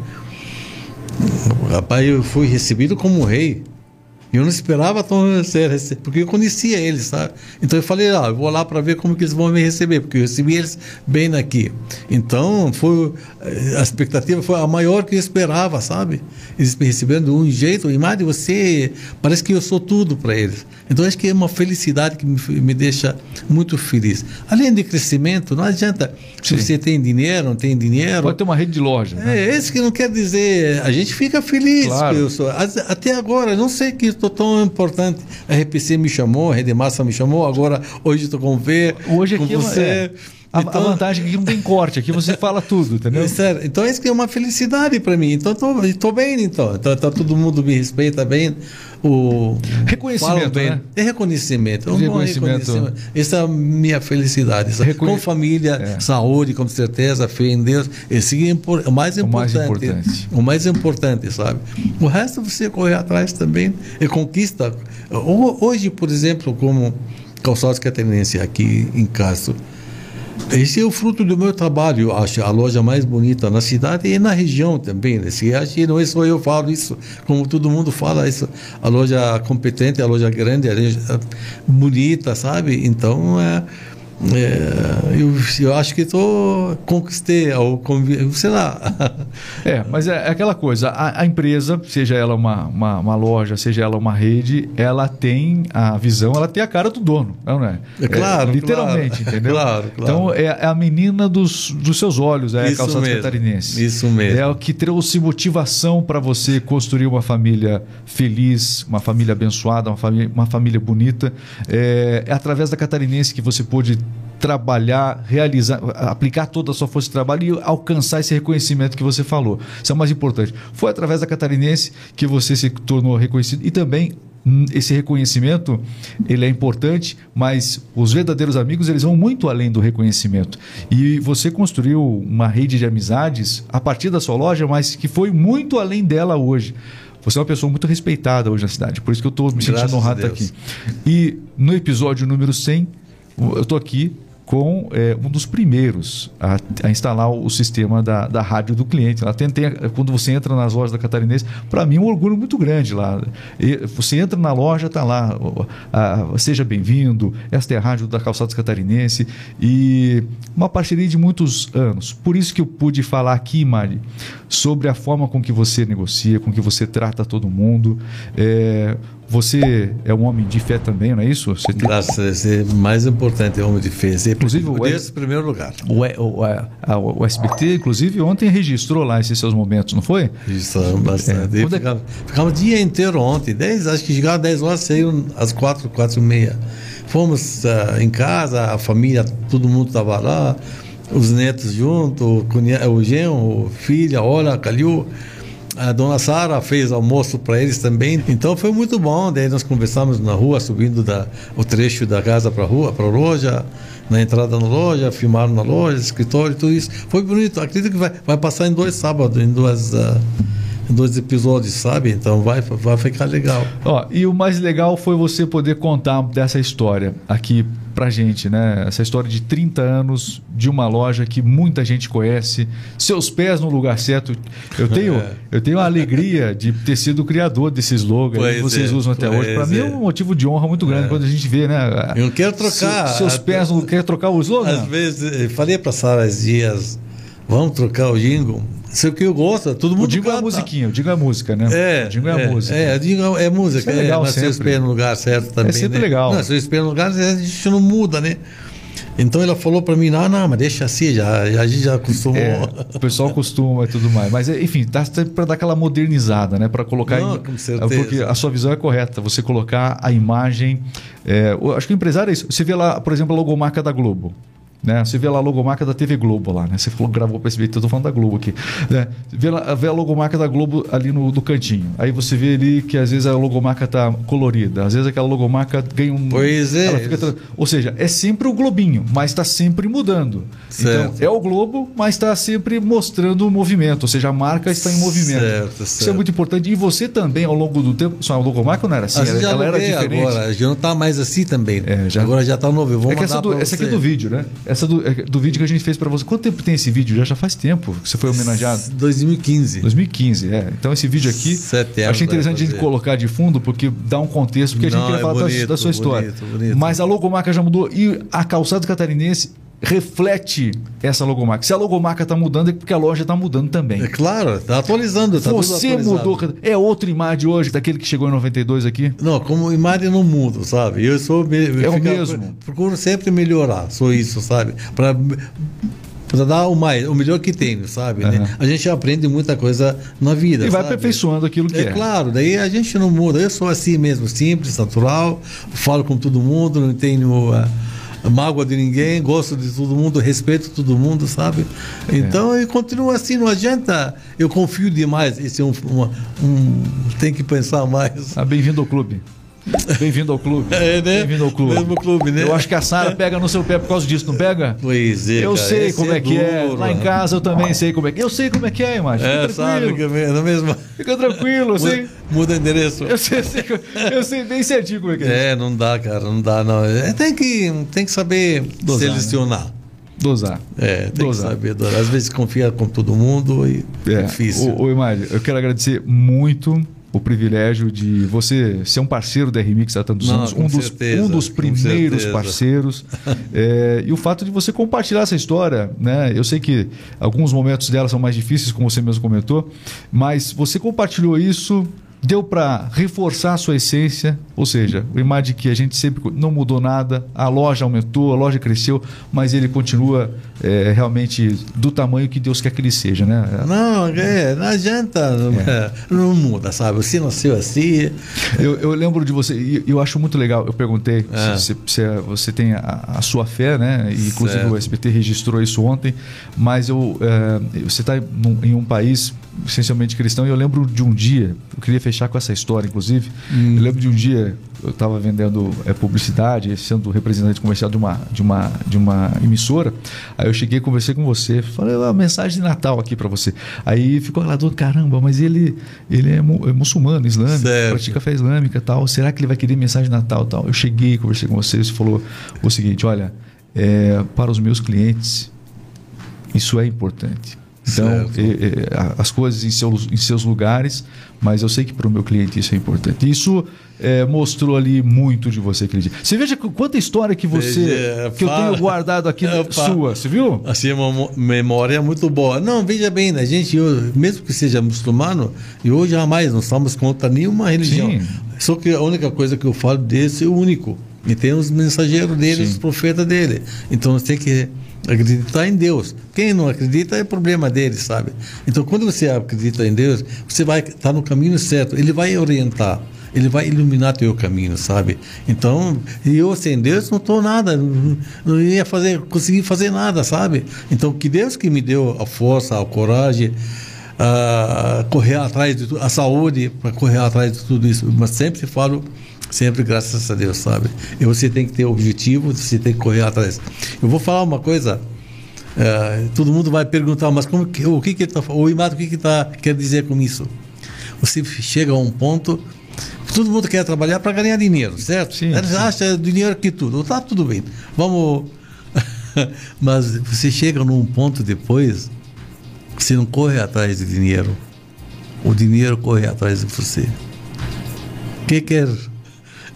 Rapaz, eu fui recebido como rei. Eu não esperava tão ser, porque eu conhecia eles, sabe? Então eu falei, ah, eu vou lá para ver como que eles vão me receber, porque eu recebi eles bem aqui. Então foi a expectativa foi a maior que eu esperava, sabe? Eles me recebendo de um jeito, e mais de você, parece que eu sou tudo para eles. Então acho que é uma felicidade que me, me deixa muito feliz. Além de crescimento, não adianta se você tem dinheiro, não tem dinheiro. Pode ter uma rede de loja. Né? É, esse que não quer dizer, a gente fica feliz. Claro. Até agora, não sei que estou tão importante. A RPC me chamou, a Rede Massa me chamou, agora hoje estou com V. Hoje com aqui você. É... A, então, a, vantagem é que não tem corte, aqui você fala tudo, entendeu? É. Então isso que é uma felicidade para mim. Então estou bem, então. então. Tá, todo mundo me respeita bem. O reconhecimento, bem. Né? É reconhecimento. Um reconhecimento. reconhecimento. Essa é a minha felicidade. Reconhe... Com família, é. saúde, com certeza, fé em Deus. Esse é o mais importante. O mais importante. O mais importante, sabe? O resto você correr atrás também e conquista. Hoje, por exemplo, como calçados catarinense aqui em Castro, esse é o fruto do meu trabalho, acho, a loja mais bonita na cidade e na região também. Né? Se acho não é só eu falo isso, como todo mundo fala isso, a loja competente, a loja grande, a loja bonita, sabe? Então, é, é, eu, eu, acho que tô conquistei ao sei lá. É mas é, é aquela coisa a, a, empresa seja ela uma, uma, uma, loja seja ela uma rede ela tem a visão ela tem a cara do dono não é, é claro literalmente claro, entendeu? Claro, claro. então é, é, a menina dos, dos seus olhos é isso a calçada mesmo, catarinense. isso mesmo. É o que trouxe motivação para você construir uma família feliz uma família abençoada uma família uma família bonita. É, é através da catarinense que você pôde trabalhar, realizar, aplicar toda a sua força de trabalho e alcançar esse reconhecimento que você falou. Isso é o mais importante. Foi através da catarinense que você se tornou reconhecido e também hum, esse reconhecimento ele é importante, mas os verdadeiros amigos eles vão muito além do reconhecimento. E você construiu uma rede de amizades a partir da sua loja, mas que foi muito além dela hoje. Você é uma pessoa muito respeitada hoje na cidade, por isso que eu estou me sentindo honrado aqui. E no episódio número 100, eu estou aqui com é, um dos primeiros a, a, instalar o sistema da, da rádio do cliente. Lá quando você entra nas lojas da Catarinense, para mim é um orgulho muito grande lá. E você entra na loja, está lá, seja bem-vindo, esta é a rádio da Calçados Catarinense e uma parceria de muitos anos. Por isso que eu pude falar aqui, Mari, sobre a forma com que você negocia, com que você trata todo mundo. É, você é um homem de fé também, não é isso? Você Graças a Deus, é mais importante é homem de fé. Você inclusive, o Deus, em primeiro lugar. O, o, a, o SBT, inclusive, ontem registrou lá esses seus momentos, não foi? Registramos bastante. É. Ficava, ficava o dia inteiro ontem, 10, acho que chegava 10 horas, saíram às 4, 4 e meia. Fomos uh, em casa, a família, todo mundo estava lá, os netos junto, o genro, filha, olha, calhou a dona Sara fez almoço para eles também. Então foi muito bom. Daí nós conversamos na rua, subindo da, o trecho da casa para a rua, para a loja, na entrada na loja, filmaram na loja, escritório, tudo isso. Foi bonito. Acredito que vai, vai passar em dois sábados, em duas. Uh, dois episódios, sabe? Então vai, vai ficar legal. Ó, e o mais legal foi você poder contar dessa história aqui pra gente, né? Essa história de 30 anos de uma loja que muita gente conhece, seus pés no lugar certo. Eu tenho, é. eu tenho a alegria de ter sido o criador desse slogan pois que vocês é, usam até hoje. Para mim é um motivo de honra muito grande é. quando a gente vê, né? Eu não quero trocar. Se, seus pés não quer trocar o slogan? Às vezes, eu falei para Sara dias, vamos trocar o jingle. Sei o que eu gosto, todo mundo. O jingle canta. é a musiquinha, o jingle é a música, né? É. O jingle é, é a música. É, o jingle é música. Isso é legal, é, mas sempre. se espera no lugar certo também. É sempre né? legal. Não, se eu espero no lugar, a gente não muda, né? Então ela falou para mim, não, não, mas deixa assim, já, já a gente já acostumou. É, o pessoal costuma e tudo mais. Mas, enfim, tá para dar aquela modernizada, né? Para colocar. Não, em, com certeza. Porque a sua visão é correta. Você colocar a imagem. É, acho que o empresário é isso. Você vê lá, por exemplo, a logomarca da Globo. Né? Você vê lá a logomarca da TV Globo lá, né? Você falou, gravou para SBT, eu tô falando da Globo aqui. Né? Vê, lá, vê a logomarca da Globo ali no, no cantinho. Aí você vê ali que às vezes a logomarca tá colorida, às vezes aquela logomarca ganha um. Pois é. Fica, ou seja, é sempre o globinho, mas está sempre mudando. Certo. Então, é o globo, mas está sempre mostrando o movimento, ou seja, a marca está em movimento. Certo, certo. Isso é muito importante. E você também, ao longo do tempo, só a logomarca não era assim, ela, ela era diferente. Agora, já não está mais assim também. É, já... Agora já está novo. Eu vou é que essa, do, essa aqui é do vídeo, né? Essa essa do, é, do vídeo que a gente fez para você. Quanto tempo tem esse vídeo? Já, já faz tempo que você foi homenageado? 2015. 2015, é. Então esse vídeo aqui, Sete anos achei interessante a gente colocar de fundo porque dá um contexto, porque a gente Não, queria é falar da- bonito, da, sua história. bonito, bonito. Mas a logomarca já mudou e a calçada catarinense reflete essa logomarca. Se a logomarca está mudando é porque a loja está mudando também. É claro, tá atualizando. Tá Você mudou. É outra imagem hoje daquele que chegou em 92 aqui? Não, como imagem no mundo, sabe? Eu sou me- É o mesmo. Procuro sempre melhorar, sou isso, sabe? Para para dar o mais, o melhor que tenho, sabe? né? Aham. A gente aprende muita coisa na vida. E vai sabe? aperfeiçoando aquilo que é. É claro, daí a gente não muda. Eu sou assim mesmo, simples, natural, falo com todo mundo, não tenho ah, mágoa de ninguém, gosto de todo mundo, respeito todo mundo, sabe? Então eu continuo assim, não adianta. Eu confio demais. Esse é um, uma- um- tem que pensar mais. Ah, Bem-vindo ao clube. Bem-vindo ao clube. É, né? Bem-vindo ao clube. Mesmo clube, né? Eu acho que a Sara pega no seu pé por causa disso, não pega? Pois é, Eu cara, sei como é, que é. Lá em né? casa eu também sei como é que é. Eu sei como é que é, imagem. É, sabe que é mesmo. Fica tranquilo, eu sei. Muda, muda o endereço. Eu sei, sei, eu sei bem certinho como é que é. É, não dá, cara, não dá, não. É, tem, que, tem que saber Dosar, selecionar. Dosar. É, tem Dosar. que saber. dosar. Às vezes confia com todo mundo e é, É, difícil. Ô, ô Imagem, eu quero agradecer muito o privilégio de você ser um parceiro da RMix há tantos Não, anos, um dos, certeza, um dos primeiros certeza. parceiros. É, e o fato de você compartilhar essa história, né? Eu sei que alguns momentos dela são mais difíceis, como você mesmo comentou, mas você compartilhou isso. Deu para reforçar a sua essência, ou seja, o imagem que a gente sempre não mudou nada, a loja aumentou, a loja cresceu, mas ele continua é, realmente do tamanho que Deus quer que ele seja, né? Não, é, não adianta, não, não muda, sabe? Você nasceu assim. Eu, eu lembro de você, e eu acho muito legal. Eu perguntei Ah. se, se- é- você tem a, a sua fé, né? E, inclusive Certo. o SBT registrou isso ontem. Mas eu, é, você está em um país essencialmente cristão e eu lembro de um dia. Eu queria fechar com essa história, inclusive. Hum. Eu lembro de um dia eu estava vendendo é, publicidade, sendo representante comercial de uma, de uma, de uma emissora. Aí eu cheguei, conversei com você, falei uma mensagem de Natal aqui para você. Aí ficou lá do caramba, mas ele, ele é, mu- é muçulmano, islâmico, Certo. pratica fé islâmica tal. Será que ele vai querer mensagem de Natal tal? Eu cheguei, conversei com você, você falou o seguinte: olha, é, para os meus clientes, isso é importante. Então, é, é, a- as coisas em seus, em seus lugares, mas eu sei que para o meu cliente isso é importante. Isso é, mostrou ali muito de você dia. Você veja qu- quanta história que você Veja, que eu tenho guardado aqui Opa. sua, você viu? Assim, uma mo- memória muito boa. Não, veja bem, né, gente, eu, mesmo que seja muçulmano, e hoje jamais não estamos contra nenhuma religião. Sim. Só que a única coisa que eu falo desse é o único. E tem os mensageiros dele, Sim. os profetas dele. Então você tem que acreditar em Deus. Quem não acredita é problema dele, sabe? Então quando você acredita em Deus, você vai estar no caminho certo. Ele vai orientar. Ele vai iluminar teu caminho, sabe? Então, eu sem Deus não estou nada, não ia fazer, conseguir fazer nada, sabe? Então, que Deus que me deu a força, a coragem, a correr atrás de tudo, a saúde para correr atrás de tudo isso. Mas sempre falo, sempre graças a Deus, sabe? E você tem que ter objetivo, você tem que correr atrás. Eu vou falar uma coisa. eh, todo mundo vai perguntar, mas como que, o que que ele tá, o Imato, o que que tá quer dizer com isso? Você chega a um ponto, todo mundo quer trabalhar para ganhar dinheiro, certo? Sim, Eles sim. acham dinheiro que tudo, tá tudo bem. Vamos, mas você chega num ponto depois você não corre atrás de dinheiro. O dinheiro corre atrás de você. Quem quer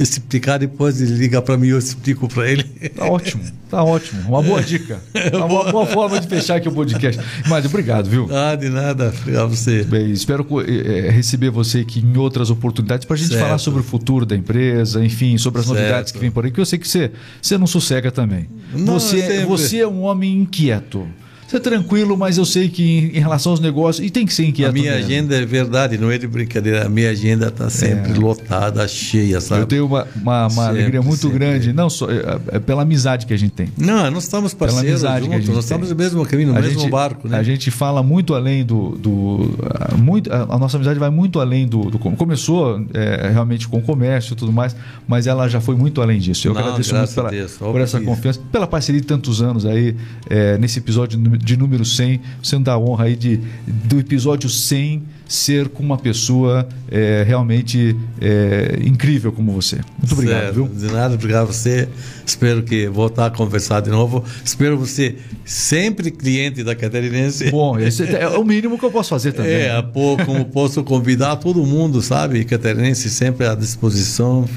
explicar depois ele liga para mim e eu explico para ele. Tá ótimo, tá ótimo. Uma boa dica. Uma boa, boa forma de fechar aqui o podcast. Mas obrigado, viu? Ah, de nada, a você. Bem, espero eh, eh, receber você aqui em outras oportunidades para a gente Certo. falar sobre o futuro da empresa, enfim, sobre as Certo. novidades que vem por aí, que eu sei que você, você não sossega também. Não, você, sempre. você é um homem inquieto. Você é tranquilo, mas eu sei que em, em relação aos negócios, e tem que ser inquieto. A minha mesmo. agenda é verdade, não é de brincadeira. A minha agenda está sempre lotada, cheia, sabe? É. Eu tenho uma, uma, uma Sempre, alegria muito sempre. grande, não só eh, eh, pela amizade que a gente tem. Não, nós estamos Pela parceiros que a juntos, gente nós tem. estamos no mesmo caminho, no a mesmo gente, barco, né? A gente fala muito além do. do ah, muito, a a nossa amizade vai muito além do. do com- começou é, realmente com o comércio e tudo mais, mas ela já foi muito além disso. Eu Não, agradeço muito a pela, Deus, por essa confiança, pela parceria de tantos anos aí, é, nesse episódio de número 100, você não dá a honra aí de, do episódio 100 ser com uma pessoa é, realmente é, incrível como você. Muito obrigado, certo. viu? De nada, obrigado a você. Espero que voltar a conversar de novo. Espero você sempre cliente da Catarinense. Bom, esse é o mínimo que eu posso fazer também. É, pô, como posso convidar todo mundo, sabe? Catarinense sempre à disposição.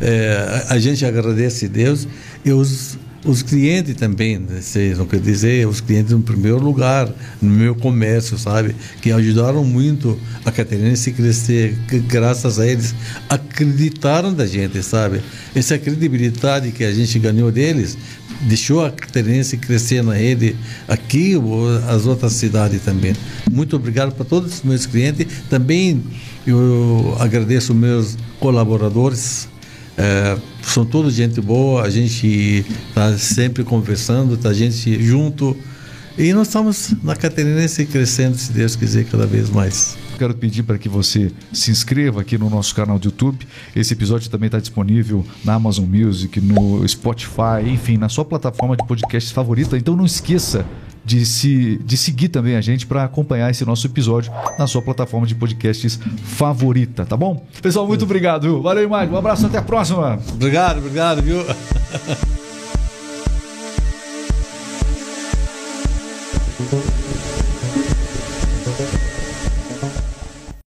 É, a gente agradece a Deus e os os clientes também, né, vocês não quer dizer, os clientes no primeiro lugar, no meu comércio, sabe? Que ajudaram muito a Catarinense crescer, que graças a eles acreditaram da gente, sabe? Essa credibilidade que a gente ganhou deles deixou a Catarinense crescer na rede aqui ou as outras cidades também. Muito obrigado para todos os meus clientes. Também eu agradeço meus colaboradores, é, são todos gente boa, a gente está sempre conversando, tá gente junto. E nós estamos na Catarinense crescendo, se Deus quiser, cada vez mais. Quero pedir para que você se inscreva aqui no nosso canal do YouTube. Esse episódio também está disponível na Amazon Music, no Spotify, enfim, na sua plataforma de podcast favorita. Então não esqueça de, se, de seguir também a gente para acompanhar esse nosso episódio na sua plataforma de podcasts favorita, tá bom? Pessoal, muito obrigado. Viu? Valeu, Mário. Um abraço, até a próxima. Obrigado, obrigado, viu?